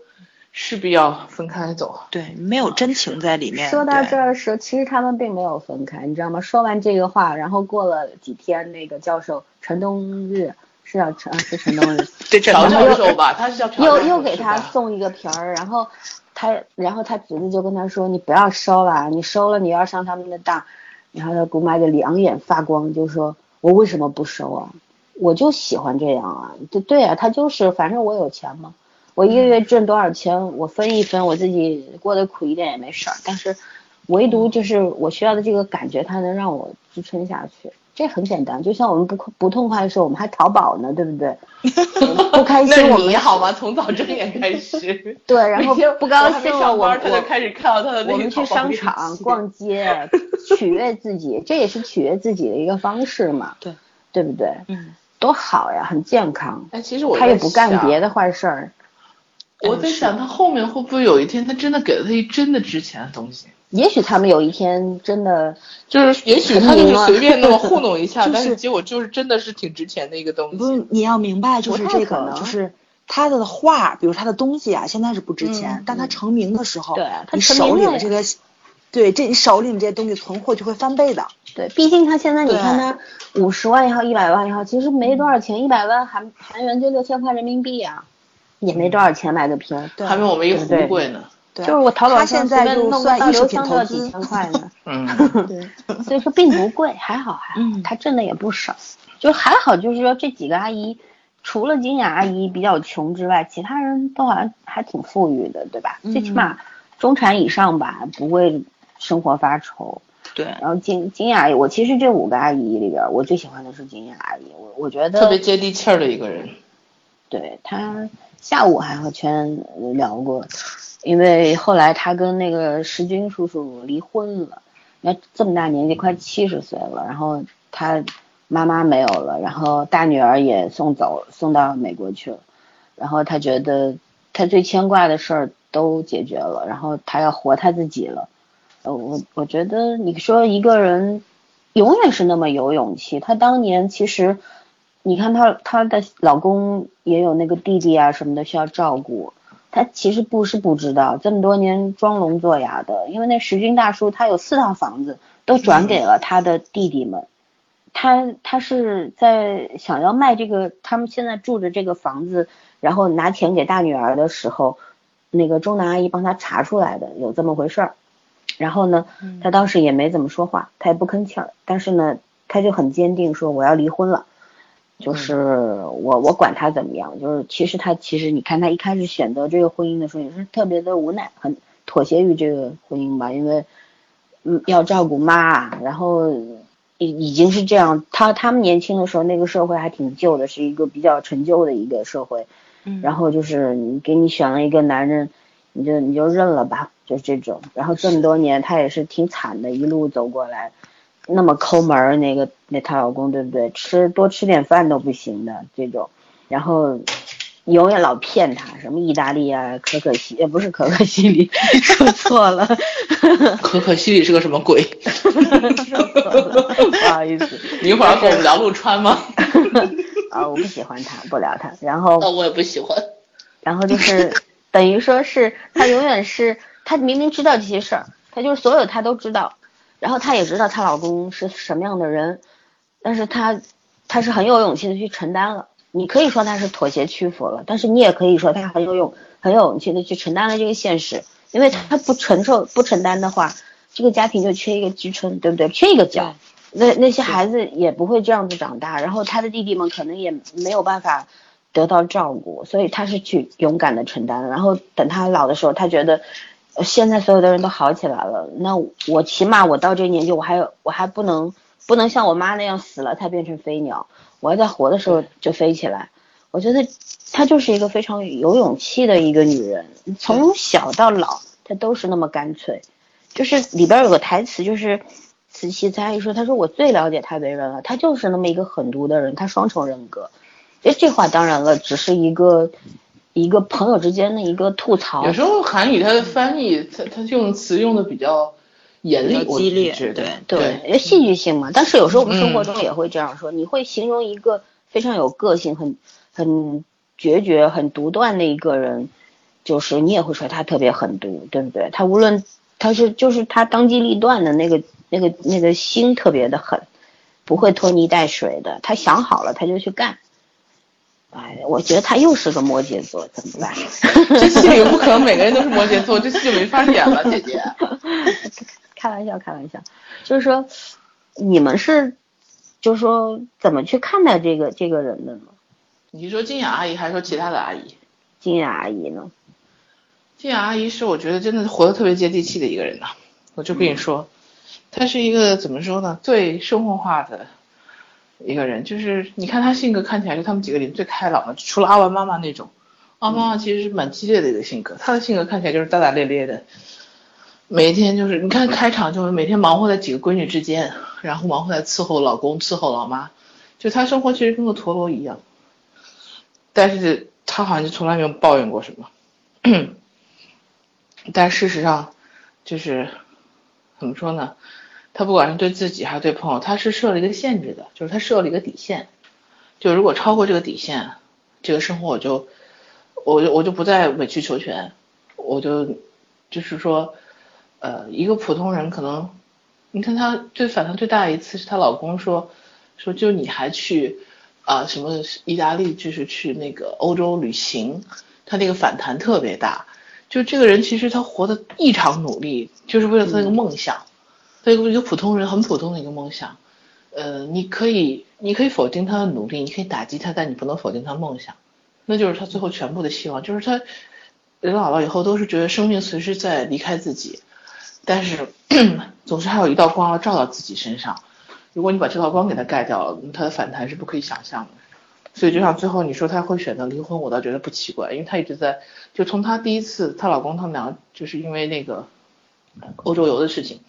势必要分开走。对，没有真情在里面。说到这儿的时候，其实他们并没有分开，你知道吗？说完这个话，然后过了几天，那个教授陈冬日是叫陈是陈冬日，对，朴教授吧，他是叫又又给他送一个瓶儿，然后他然后他侄子就跟他说：“你不要收了，你收了你要上他们的当。”然后他姑妈就两眼发光，就说：“我为什么不收啊？我就喜欢这样啊！对对啊，他就是，反正我有钱嘛，我一个月挣多少钱，我分一分，我自己过得苦一点也没事儿。但是，唯独就是我需要的这个感觉，它能让我支撑下去。”这很简单，就像我们不不痛快的时候，我们还淘宝呢，对不对？不开心我们好吗？从早睁眼开始。对，然后不高兴了，我他就开始看到他的我们去商场逛街，取悦自己，这也是取悦自己的一个方式嘛。对，对不对？嗯，多好呀，很健康。哎，其实我他也不干别的坏事儿。我在想，他后面会不会有一天，他真的给了他一真的值钱的东西？也许他们有一天真的就是，也许他就是随便那么糊弄一下，但是结果就是真的是挺值钱的一个东西。不是，你要明白，就是这个，就是他的画，比如他的东西啊，现在是不值钱，但他成名的时候，对，你手里的这个，对，这你手里的这些东西存货就会翻倍的。对，毕竟他现在你看他五十万也好，一百万也好，其实没多少钱，一百万韩韩元就六千块人民币啊，也没多少钱买的瓶，还没我们一壶贵呢。就是我淘宝上随便弄个留香都要几千 块呢。嗯，对，所以说并不贵，还好还好，他挣的也不少，就还好，就是说这几个阿姨，除了金雅阿姨比较穷之外，其他人都好像还挺富裕的，对吧？最起码中产以上吧，不会生活发愁。对，然后金金雅，我其实这五个阿姨里边，我最喜欢的是金雅阿姨，我我觉得特别接地气儿的一个人。对她下午还和圈聊过，因为后来他跟那个石军叔叔离婚了，那这么大年纪快七十岁了，然后他妈妈没有了，然后大女儿也送走送到美国去了，然后他觉得他最牵挂的事儿都解决了，然后他要活他自己了。呃我我觉得你说一个人永远是那么有勇气。他当年其实，你看她她的老公也有那个弟弟啊什么的需要照顾，她其实不是不知道，这么多年装聋作哑的。因为那石军大叔他有四套房子都转给了他的弟弟们，他他是在想要卖这个他们现在住的这个房子，然后拿钱给大女儿的时候，那个钟南阿姨帮他查出来的有这么回事儿。然后呢，他当时也没怎么说话，他也不吭气儿，但是呢，他就很坚定说我要离婚了，就是我我管他怎么样，就是其实他其实你看他一开始选择这个婚姻的时候也是特别的无奈，很妥协于这个婚姻吧，因为嗯要照顾妈，然后已已经是这样，他他们年轻的时候那个社会还挺旧的，是一个比较陈旧的一个社会，然后就是你给你选了一个男人，你就你就认了吧。就是这种，然后这么多年他也是挺惨的，一路走过来，那么抠门儿，那个那她老公对不对？吃多吃点饭都不行的这种，然后永远老骗她，什么意大利啊，可可西呃不是可可西里，说错了，可可西里是个什么鬼？不好意思，你一会儿跟我们聊陆川吗？啊，我不喜欢他，不聊他。然后，那我也不喜欢。然后就是等于说是他永远是。他明明知道这些事儿，她就是所有他都知道，然后她也知道她老公是什么样的人，但是她，她是很有勇气的去承担了。你可以说她是妥协屈服了，但是你也可以说她很有勇很有勇气的去承担了这个现实，因为她不承受不承担的话，这个家庭就缺一个支撑，对不对？缺一个脚，那那些孩子也不会这样子长大，然后她的弟弟们可能也没有办法得到照顾，所以他是去勇敢的承担，然后等他老的时候，他觉得。现在所有的人都好起来了，那我起码我到这年纪，我还我还不能不能像我妈那样死了才变成飞鸟，我要在活的时候就飞起来。我觉得她就是一个非常有勇气的一个女人，从小到老她都是那么干脆。就是里边有个台词，就是慈禧在一说，她说我最了解她为人了，她就是那么一个狠毒的人，她双重人格。哎，这话当然了，只是一个。一个朋友之间的一个吐槽，有时候韩语它的翻译，它它用词用的比较严厉、激烈，对对，因为戏剧性嘛。但是有时候我们生活中也会这样说，你会形容一个非常有个性、很很决绝、很独断的一个人，就是你也会说他特别狠毒，对不对？他无论他是就是他当机立断的那个那个那个心特别的狠，不会拖泥带水的，他想好了他就去干。哎，我觉得他又是个摩羯座，怎么办？这戏里不可能每个人都是摩羯座，这戏就没法演了，姐姐。开玩笑，开玩笑，就是说，你们是，就是说，怎么去看待这个这个人的呢？你说金雅阿姨，还是说其他的阿姨？金雅阿姨呢？金雅阿姨是我觉得真的活得特别接地气的一个人呐。我就跟你说，她是一个怎么说呢？最生活化的。一个人就是你看他性格看起来就他们几个里最开朗的，除了阿丸妈妈那种，阿丸妈妈其实是蛮激烈的一个性格，她的性格看起来就是大大咧咧的，每一天就是你看开场就是每天忙活在几个闺女之间，然后忙活在伺候老公伺候老妈，就她生活其实跟个陀螺一样，但是她好像就从来没有抱怨过什么，但事实上，就是怎么说呢？他不管是对自己还是对朋友，他是设了一个限制的，就是他设了一个底线，就如果超过这个底线，这个生活我就，我就我就不再委曲求全，我就就是说，呃，一个普通人可能，你看她最反弹最大的一次是她老公说，说就你还去啊什么意大利，就是去那个欧洲旅行，他那个反弹特别大，就这个人其实他活得异常努力，就是为了他那个梦想。一个一个普通人很普通的一个梦想，呃，你可以你可以否定他的努力，你可以打击他，但你不能否定他梦想，那就是他最后全部的希望，就是他人老了以后都是觉得生命随时在离开自己，但是 总是还有一道光要照到自己身上，如果你把这道光给他盖掉了，他的反弹是不可以想象的。所以就像最后你说他会选择离婚，我倒觉得不奇怪，因为他一直在就从他第一次她老公他们俩就是因为那个欧洲游的事情。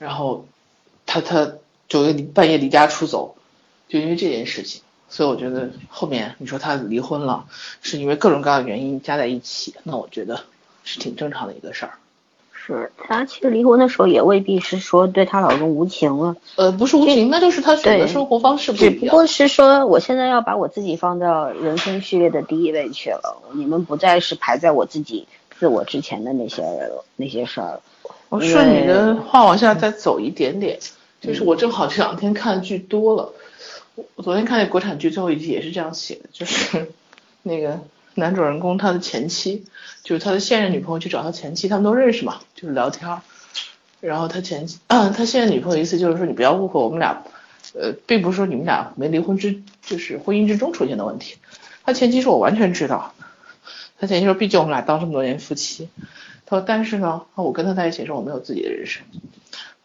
然后，他他就半夜离家出走，就因为这件事情，所以我觉得后面你说他离婚了，是因为各种各样的原因加在一起，那我觉得是挺正常的一个事儿。是她其实离婚的时候也未必是说对她老公无情了，呃，不是无情，那就是她选择生活方式不一样。只不过是说我现在要把我自己放到人生序列的第一位去了，你们不再是排在我自己自我之前的那些人那些事儿了。我顺你的话往下再走一点点，就是我正好这两天看剧多了，我昨天看那国产剧最后一集也是这样写的，就是 那个男主人公他的前妻，就是他的现任女朋友去找他前妻，他们都认识嘛，就是聊天，然后他前妻，他现任女朋友意思就是说你不要误会我们俩，呃，并不是说你们俩没离婚之，就是婚姻之中出现的问题，他前妻说我完全知道，他前妻说毕竟我们俩当这么多年夫妻。他说：“但是呢，我跟他在一起的时候，我没有自己的人生。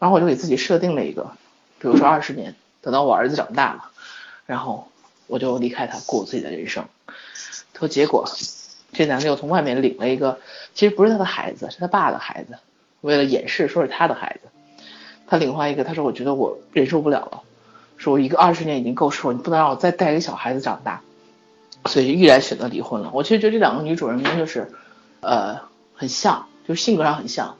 然后我就给自己设定了一个，比如说二十年，等到我儿子长大了，然后我就离开他，过我自己的人生。他说结果，这男的又从外面领了一个，其实不是他的孩子，是他爸的孩子。为了掩饰说是他的孩子，他领回来一个。他说我觉得我忍受不了了，说我一个二十年已经够受，你不能让我再带一个小孩子长大，所以毅然选择离婚了。我其实觉得这两个女主人公就是，呃，很像。”就性格上很像，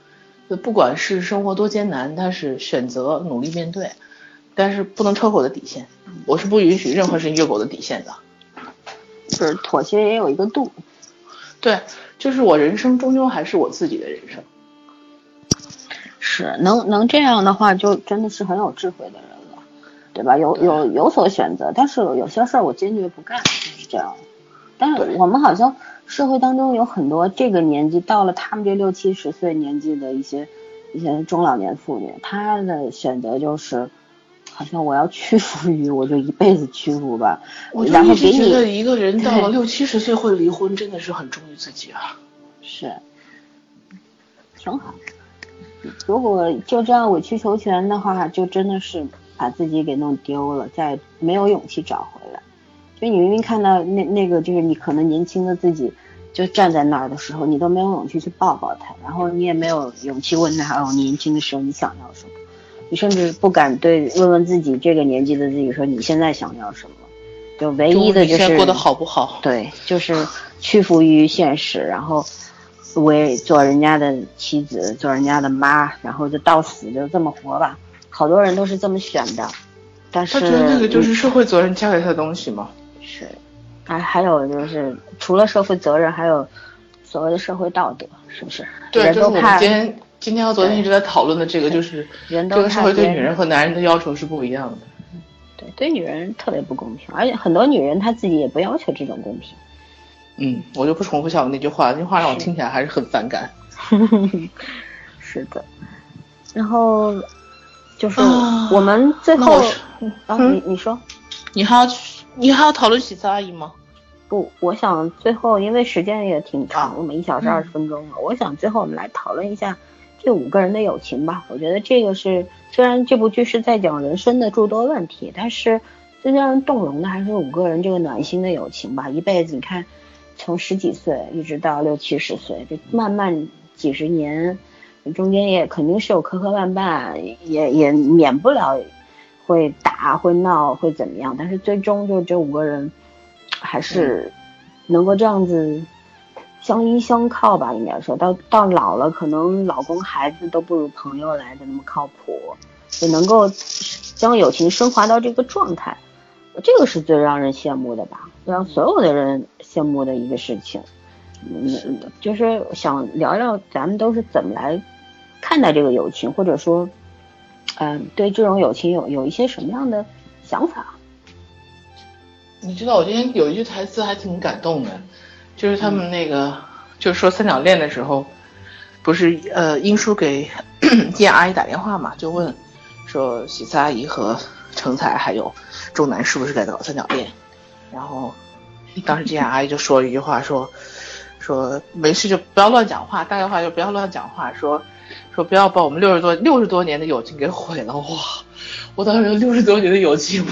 就不管是生活多艰难，但是选择努力面对，但是不能超过我的底线，我是不允许任何事情越过我的底线的。就是妥协也有一个度。对，就是我人生终究还是我自己的人生。是，能能这样的话，就真的是很有智慧的人了，对吧？有有有所选择，但是有些事儿我坚决不干，就是这样。但是我们好像。社会当中有很多这个年纪到了他们这六七十岁年纪的一些一些中老年妇女，她的选择就是，好像我要屈服于，我就一辈子屈服吧。我就一直觉得一个人到了六七十岁会离婚，真的是很忠于自己啊。是，挺好。如果就这样委曲求全的话，就真的是把自己给弄丢了，再没有勇气找回来。就你明明看到那那个，就是你可能年轻的自己，就站在那儿的时候，你都没有勇气去抱抱他，然后你也没有勇气问他哦，年轻的时候你想要什么？你甚至不敢对问问自己这个年纪的自己说你现在想要什么？就唯一的就是过得好不好？对，就是屈服于现实，然后为做人家的妻子，做人家的妈，然后就到死就这么活吧。好多人都是这么选的，但是他觉得那个就是社会责任加给他的东西吗？是，还还有就是，除了社会责任，还有所谓的社会道德，是不是？对，就是我们今天今天和昨天一直在讨论的这个，就是这个社会对女人和男人的要求是不一样的。对，对女人特别不公平，而且很多女人她自己也不要求这种公平。嗯，我就不重复下我那句话，那句话让我听起来还是很反感。是的，然后就是我们最后啊，你你说，你还要去。你还要讨论喜色阿姨吗？不，我想最后因为时间也挺长，我们一小时二十分钟了。我想最后我们来讨论一下这五个人的友情吧。我觉得这个是虽然这部剧是在讲人生的诸多问题，但是最让人动容的还是五个人这个暖心的友情吧。一辈子你看，从十几岁一直到六七十岁，这慢慢几十年，中间也肯定是有磕磕绊绊，也也免不了。会打会闹会怎么样？但是最终就这五个人，还是能够这样子相依相靠吧，应该说到到老了，可能老公孩子都不如朋友来的那么靠谱，也能够将友情升华到这个状态，这个是最让人羡慕的吧，让所有的人羡慕的一个事情。嗯，就是想聊聊咱们都是怎么来看待这个友情，或者说，嗯，对这种友情有有一些什么样的想法？你知道我今天有一句台词还挺感动的，就是他们那个就是说三角恋的时候，不是呃英叔给 叶阿姨打电话嘛，就问说喜慈阿姨和成才还有钟南是不是在搞三角恋，然后当时叶阿姨就说了一句话说。说没事就不要乱讲话，大概话就不要乱讲话。说说不要把我们六十多六十多年的友情给毁了。哇，我当时六十多年的友情，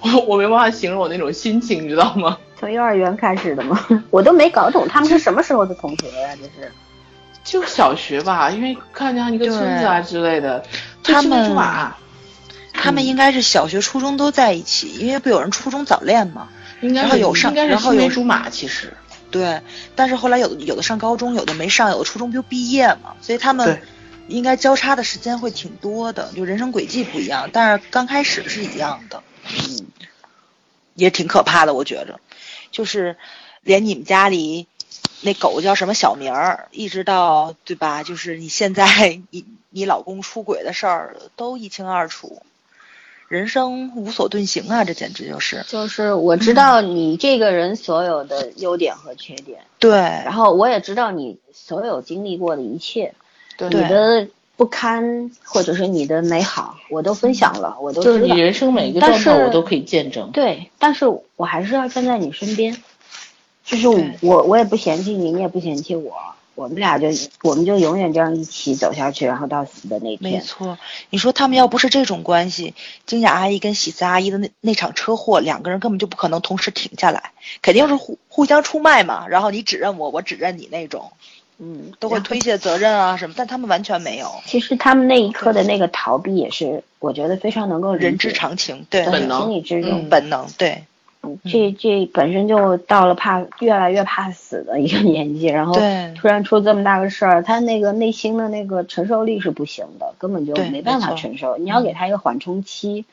我我没办法形容我那种心情，你知道吗？从幼儿园开始的吗？我都没搞懂他们是什么时候的同学呀？这是就小学吧，因为看见一个村子啊之类的。他们他们应该是小学、初中都在一起，因为不有人初中早恋吗？应该是有上，然后有竹马，其实。对，但是后来有的有的上高中，有的没上，有的初中不就毕业嘛，所以他们应该交叉的时间会挺多的，就人生轨迹不一样，但是刚开始是一样的，嗯，也挺可怕的，我觉着，就是连你们家里那狗叫什么小名儿，一直到对吧，就是你现在你你老公出轨的事儿都一清二楚。人生无所遁形啊，这简直就是。就是我知道你这个人所有的优点和缺点，对。然后我也知道你所有经历过的一切，对。你的不堪或者是你的美好，我都分享了，我都知道。就是你人生每一个状态，我都可以见证。对，但是我还是要站在你身边，就是我，我也不嫌弃你，你也不嫌弃我。我们俩就我们就永远这样一起走下去，然后到死的那天。没错，你说他们要不是这种关系，金雅阿姨跟喜子阿姨的那那场车祸，两个人根本就不可能同时停下来，肯定是互互相出卖嘛。然后你指认我，我指认你那种，嗯，都会推卸责任啊什么。但他们完全没有。其实他们那一刻的那个逃避，也是我觉得非常能够人之常情，对，本能，心理之中本能，对。这这本身就到了怕越来越怕死的一个 年纪，然后突然出这么大个事儿，他那个内心的那个承受力是不行的，根本就没办法承受。你要给他一个缓冲期，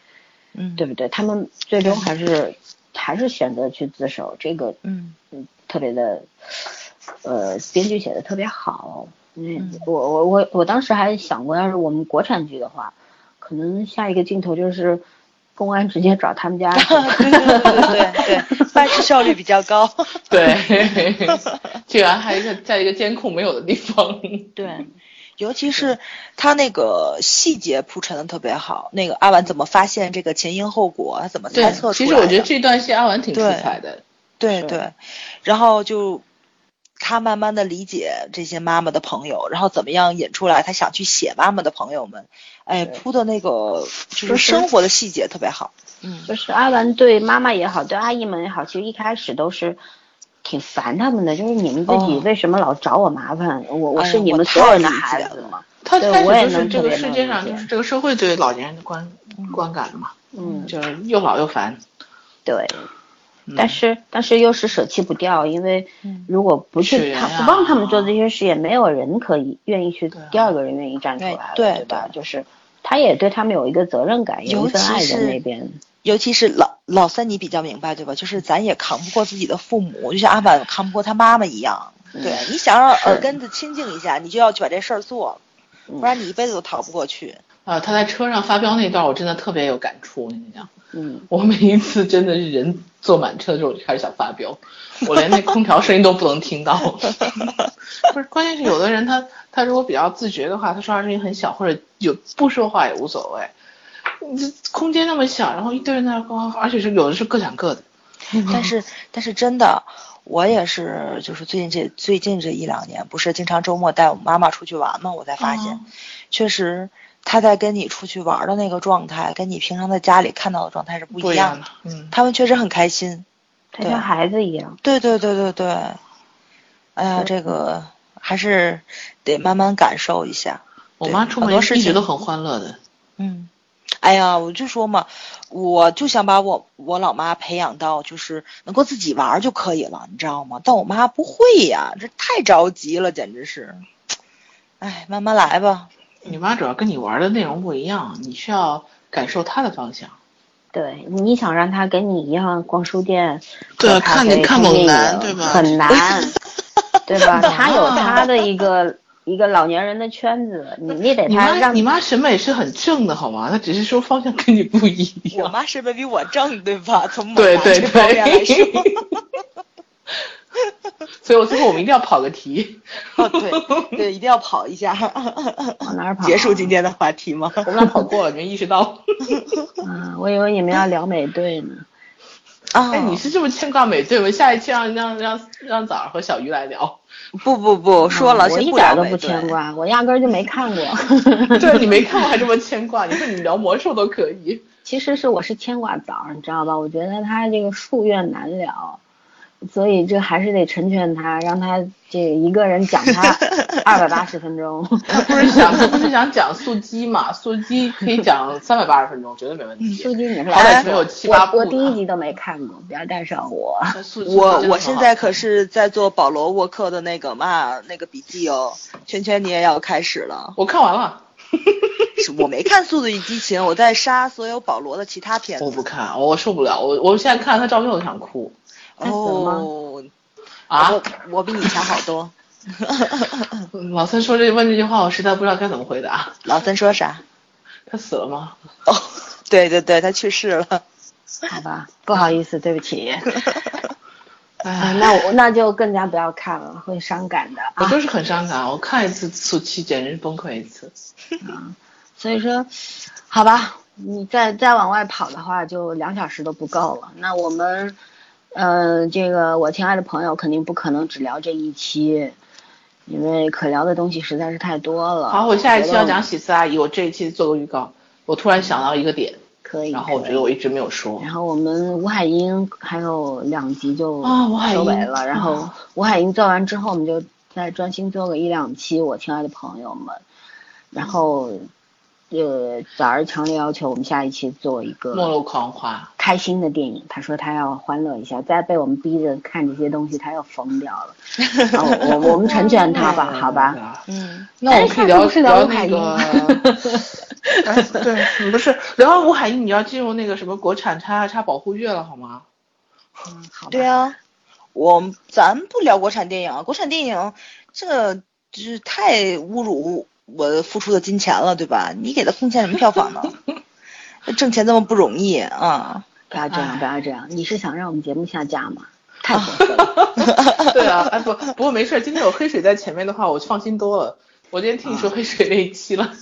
嗯，对不对？他们最终还是还是选择去自首，这个嗯嗯特别的，呃，编剧写的特别好。嗯，我我我我当时还想过，要是我们国产剧的话，可能下一个镜头就是。公安直接找他们家，对对对对对，办事效率比较高。对，居然还一个在一个监控没有的地方。对，尤其是他那个细节铺陈的特别好，那个阿婉怎么发现这个前因后果，他怎么猜测出来其实我觉得这段戏阿婉挺出彩的。对对，然后就。他慢慢的理解这些妈妈的朋友，然后怎么样引出来他想去写妈妈的朋友们，哎，铺的那个就是生活的细节特别好。嗯，就是阿兰对妈妈也好，对阿姨们也好，其实一开始都是挺烦他们的，就是你们自己为什么老找我麻烦？我我是你们所有人的孩子吗？他开始就是这个世界上就是这个社会对老年人的观观感嘛，嗯，就是又老又烦。对。但是但是又是舍弃不掉，因为如果不去他不帮他们做这些事，也没有人可以愿意去第二个人愿意站出来，对吧？就是他也对他们有一个责任感，有一份爱在那边。尤其是老老三，你比较明白对吧？就是咱也扛不过自己的父母，就像阿满扛不过他妈妈一样。对，你想让耳根子清静一下，你就要去把这事儿做，不然你一辈子都逃不过去。啊，他在车上发飙那段，我真的特别有感触，我跟你讲。嗯，我每一次真的是人坐满车的时候，我就开始想发飙，我连那空调声音都不能听到。不是，关键是有的人他他如果比较自觉的话，他说话声音很小，或者有不说话也无所谓。你这空间那么小，然后一堆人在那光，而且是有的是各讲各的。但是但是真的，我也是，就是最近这最近这一两年，不是经常周末带我妈妈出去玩嘛？我才发现，确实。他在跟你出去玩的那个状态，跟你平常在家里看到的状态是不一样的。嗯，他们确实很开心，他像孩子一样。对对对对对。哎呀，这个还是得慢慢感受一下。我妈出门一直都很欢乐的。嗯，哎呀，我就说嘛，我就想把我我老妈培养到就是能够自己玩就可以了，你知道吗？但我妈不会呀，这太着急了，简直是。哎，慢慢来吧。你妈主要跟你玩的内容不一样，你需要感受她的方向。对，你想让她跟你一样逛书店，对，看你看猛男，对吧？很难，对吧？她有她的一个一个老年人的圈子，你你得她让。你妈审美是很正的，好吗？她只是说方向跟你不一样。我妈审美比我正，对吧？从猛男这方面来说。所以我最后我们一定要跑个题。哦，对对，一定要跑一下。往哪儿跑？结束今天的话题吗？我们俩跑过了，没意识到。嗯，我以为你们要聊美队呢。啊，哎，你是这么牵挂美队吗？下一期让让让让枣儿和小鱼来聊。不不不，说了，我一点都不牵挂，我压根就没看过。对你没看过还这么牵挂？你说你聊魔兽都可以。其实是我是牵挂枣儿，你知道吧？我觉得他这个夙愿难了。所以这还是得成全他，让他这一个人讲他 二百八十分钟。他不是想他不是想讲速激嘛？速激可以讲三百八十分钟，绝对没问题。速激你是好歹没有七八部。我我第一集都没看过，不要带上我。我我现在可是在做保罗沃克的那个嘛那个笔记哦。圈圈你也要开始了。我看完了。我没看《速度与激情》，我在杀所有保罗的其他片子。我不看，我受不了。我我现在看他照片我就想哭。哦，啊，我我比你强好多。老三说这问这句话，我实在不知道该怎么回答。老三说啥？他死了吗？哦，对对对，他去世了。好吧，不好意思，对不起。哎，那我那就更加不要看了，会伤感的。我就是很伤感，我看一次速七简直是崩溃一次。啊，所以说，好吧，你再再往外跑的话，就两小时都不够了。那我们。呃，这个我亲爱的朋友肯定不可能只聊这一期，因为可聊的东西实在是太多了。好，我下一期要讲喜思阿姨，我这一期做个预告。我突然想到一个点，可以。然后我觉得我一直没有说。然后我们吴海英还有两集就收尾了。然后吴海英做完之后，我们就再专心做个一两期，我亲爱的朋友们。然后。呃，早儿强烈要求我们下一期做一个末路狂花开心的电影。他说他要欢乐一下，再被我们逼着看这些东西，他要疯掉了。我我们成全他吧，好吧？嗯，那我们可以聊聊那个。对，不是聊完吴海英，你要进入那个什么国产叉叉保护月了，好吗？嗯，好。对啊，我咱不聊国产电影，国产电影这就是太侮辱。我付出的金钱了，对吧？你给他贡献什么票房呢？挣钱这么不容易啊！不要这样，不要这样。你是想让我们节目下架吗？太过分了。对啊，哎不，不过没事，今天有黑水在前面的话，我放心多了。我今天听你说黑水那一期了。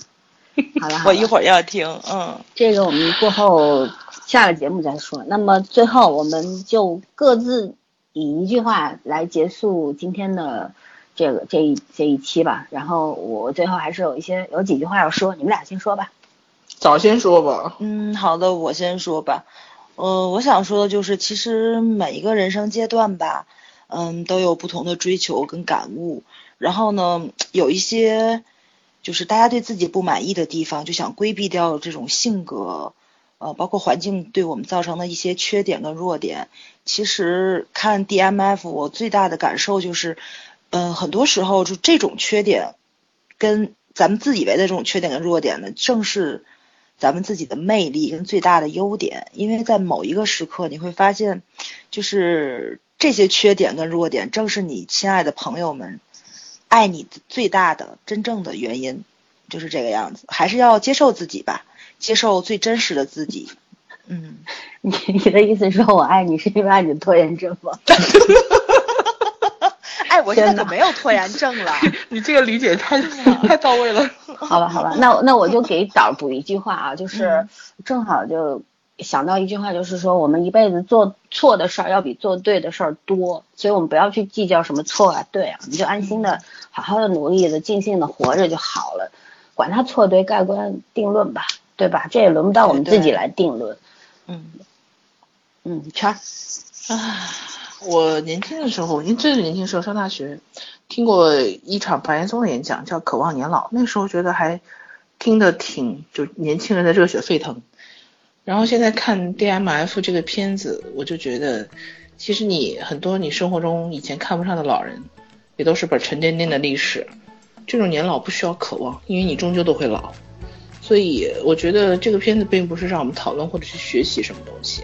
好了，我一会儿要听。嗯，这个我们过后下了节目再说。那么最后，我们就各自以一句话来结束今天的。这个这一这一期吧，然后我最后还是有一些有几句话要说，你们俩先说吧。早先说吧。嗯，好的，我先说吧。呃，我想说的就是，其实每一个人生阶段吧，嗯，都有不同的追求跟感悟。然后呢，有一些就是大家对自己不满意的地方，就想规避掉这种性格，呃，包括环境对我们造成的一些缺点跟弱点。其实看 DMF，我最大的感受就是。嗯，很多时候就这种缺点，跟咱们自以为的这种缺点跟弱点呢，正是咱们自己的魅力跟最大的优点。因为在某一个时刻，你会发现，就是这些缺点跟弱点，正是你亲爱的朋友们爱你最大的真正的原因，就是这个样子。还是要接受自己吧，接受最真实的自己。嗯，你你的意思说我爱你是因为爱你的拖延症吗？哎，我现在可没有拖延症了。你这个理解太太到位了。好吧，好吧，那那我就给导补一句话啊，就是正好就想到一句话，就是说我们一辈子做错的事儿要比做对的事儿多，所以我们不要去计较什么错啊对啊，你就安心的好好的努力的尽兴的活着就好了，管他错对盖棺定论吧，对吧？这也轮不到我们自己来定论。嗯嗯，圈儿。啊。我年轻的时候，您最年轻时候上大学，听过一场白岩松的演讲，叫《渴望年老》。那时候觉得还听得挺就年轻人的热血沸腾。然后现在看 DMF 这个片子，我就觉得，其实你很多你生活中以前看不上的老人，也都是本沉甸甸的历史。这种年老不需要渴望，因为你终究都会老。所以我觉得这个片子并不是让我们讨论或者去学习什么东西，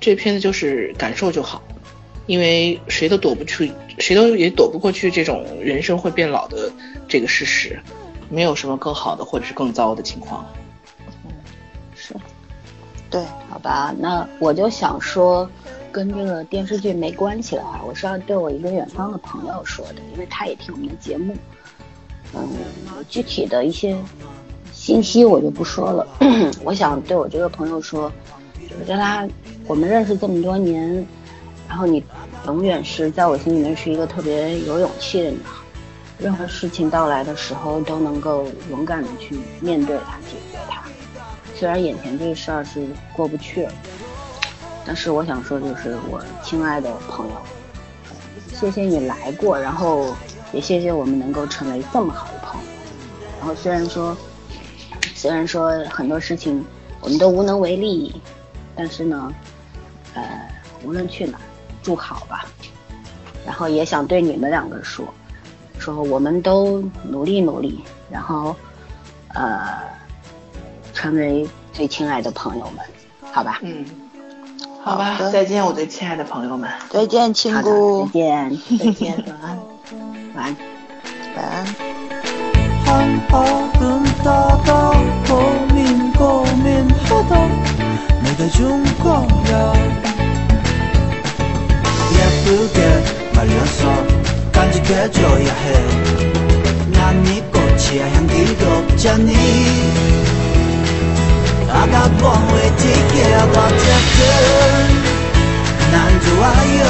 这片子就是感受就好，因为谁都躲不去，谁都也躲不过去这种人生会变老的这个事实，没有什么更好的或者是更糟的情况。嗯，是。对，好吧，那我就想说，跟这个电视剧没关系的话，我是要对我一个远方的朋友说的，因为他也听我们的节目。嗯，具体的一些信息我就不说了。我想对我这个朋友说，我觉得他，我们认识这么多年，然后你永远是在我心里面是一个特别有勇气的女孩，任何事情到来的时候都能够勇敢的去面对它，解决它。虽然眼前这个事儿是过不去了，但是我想说，就是我亲爱的朋友，谢谢你来过，然后也谢谢我们能够成为这么好的朋友。然后虽然说，虽然说很多事情我们都无能为力，但是呢，呃，无论去哪，祝好吧，然后也想对你们两个说，说我们都努力努力，然后，呃，成为最亲爱的朋友们，好吧？嗯，好吧，再见，我最亲爱的朋友们，再见，青姑，再见，再见，晚安，晚安，晚安。 예쁘게 말려서 간직해줘야 해난네 꽃이야 향기도 없잖니. I got one 어쨌든 난 좋아요.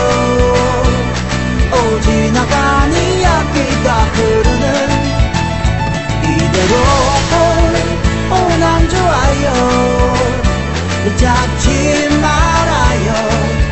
오 지 나가니 약기가 흐르는 이대로 오난 좋아요. 잡지 말아요.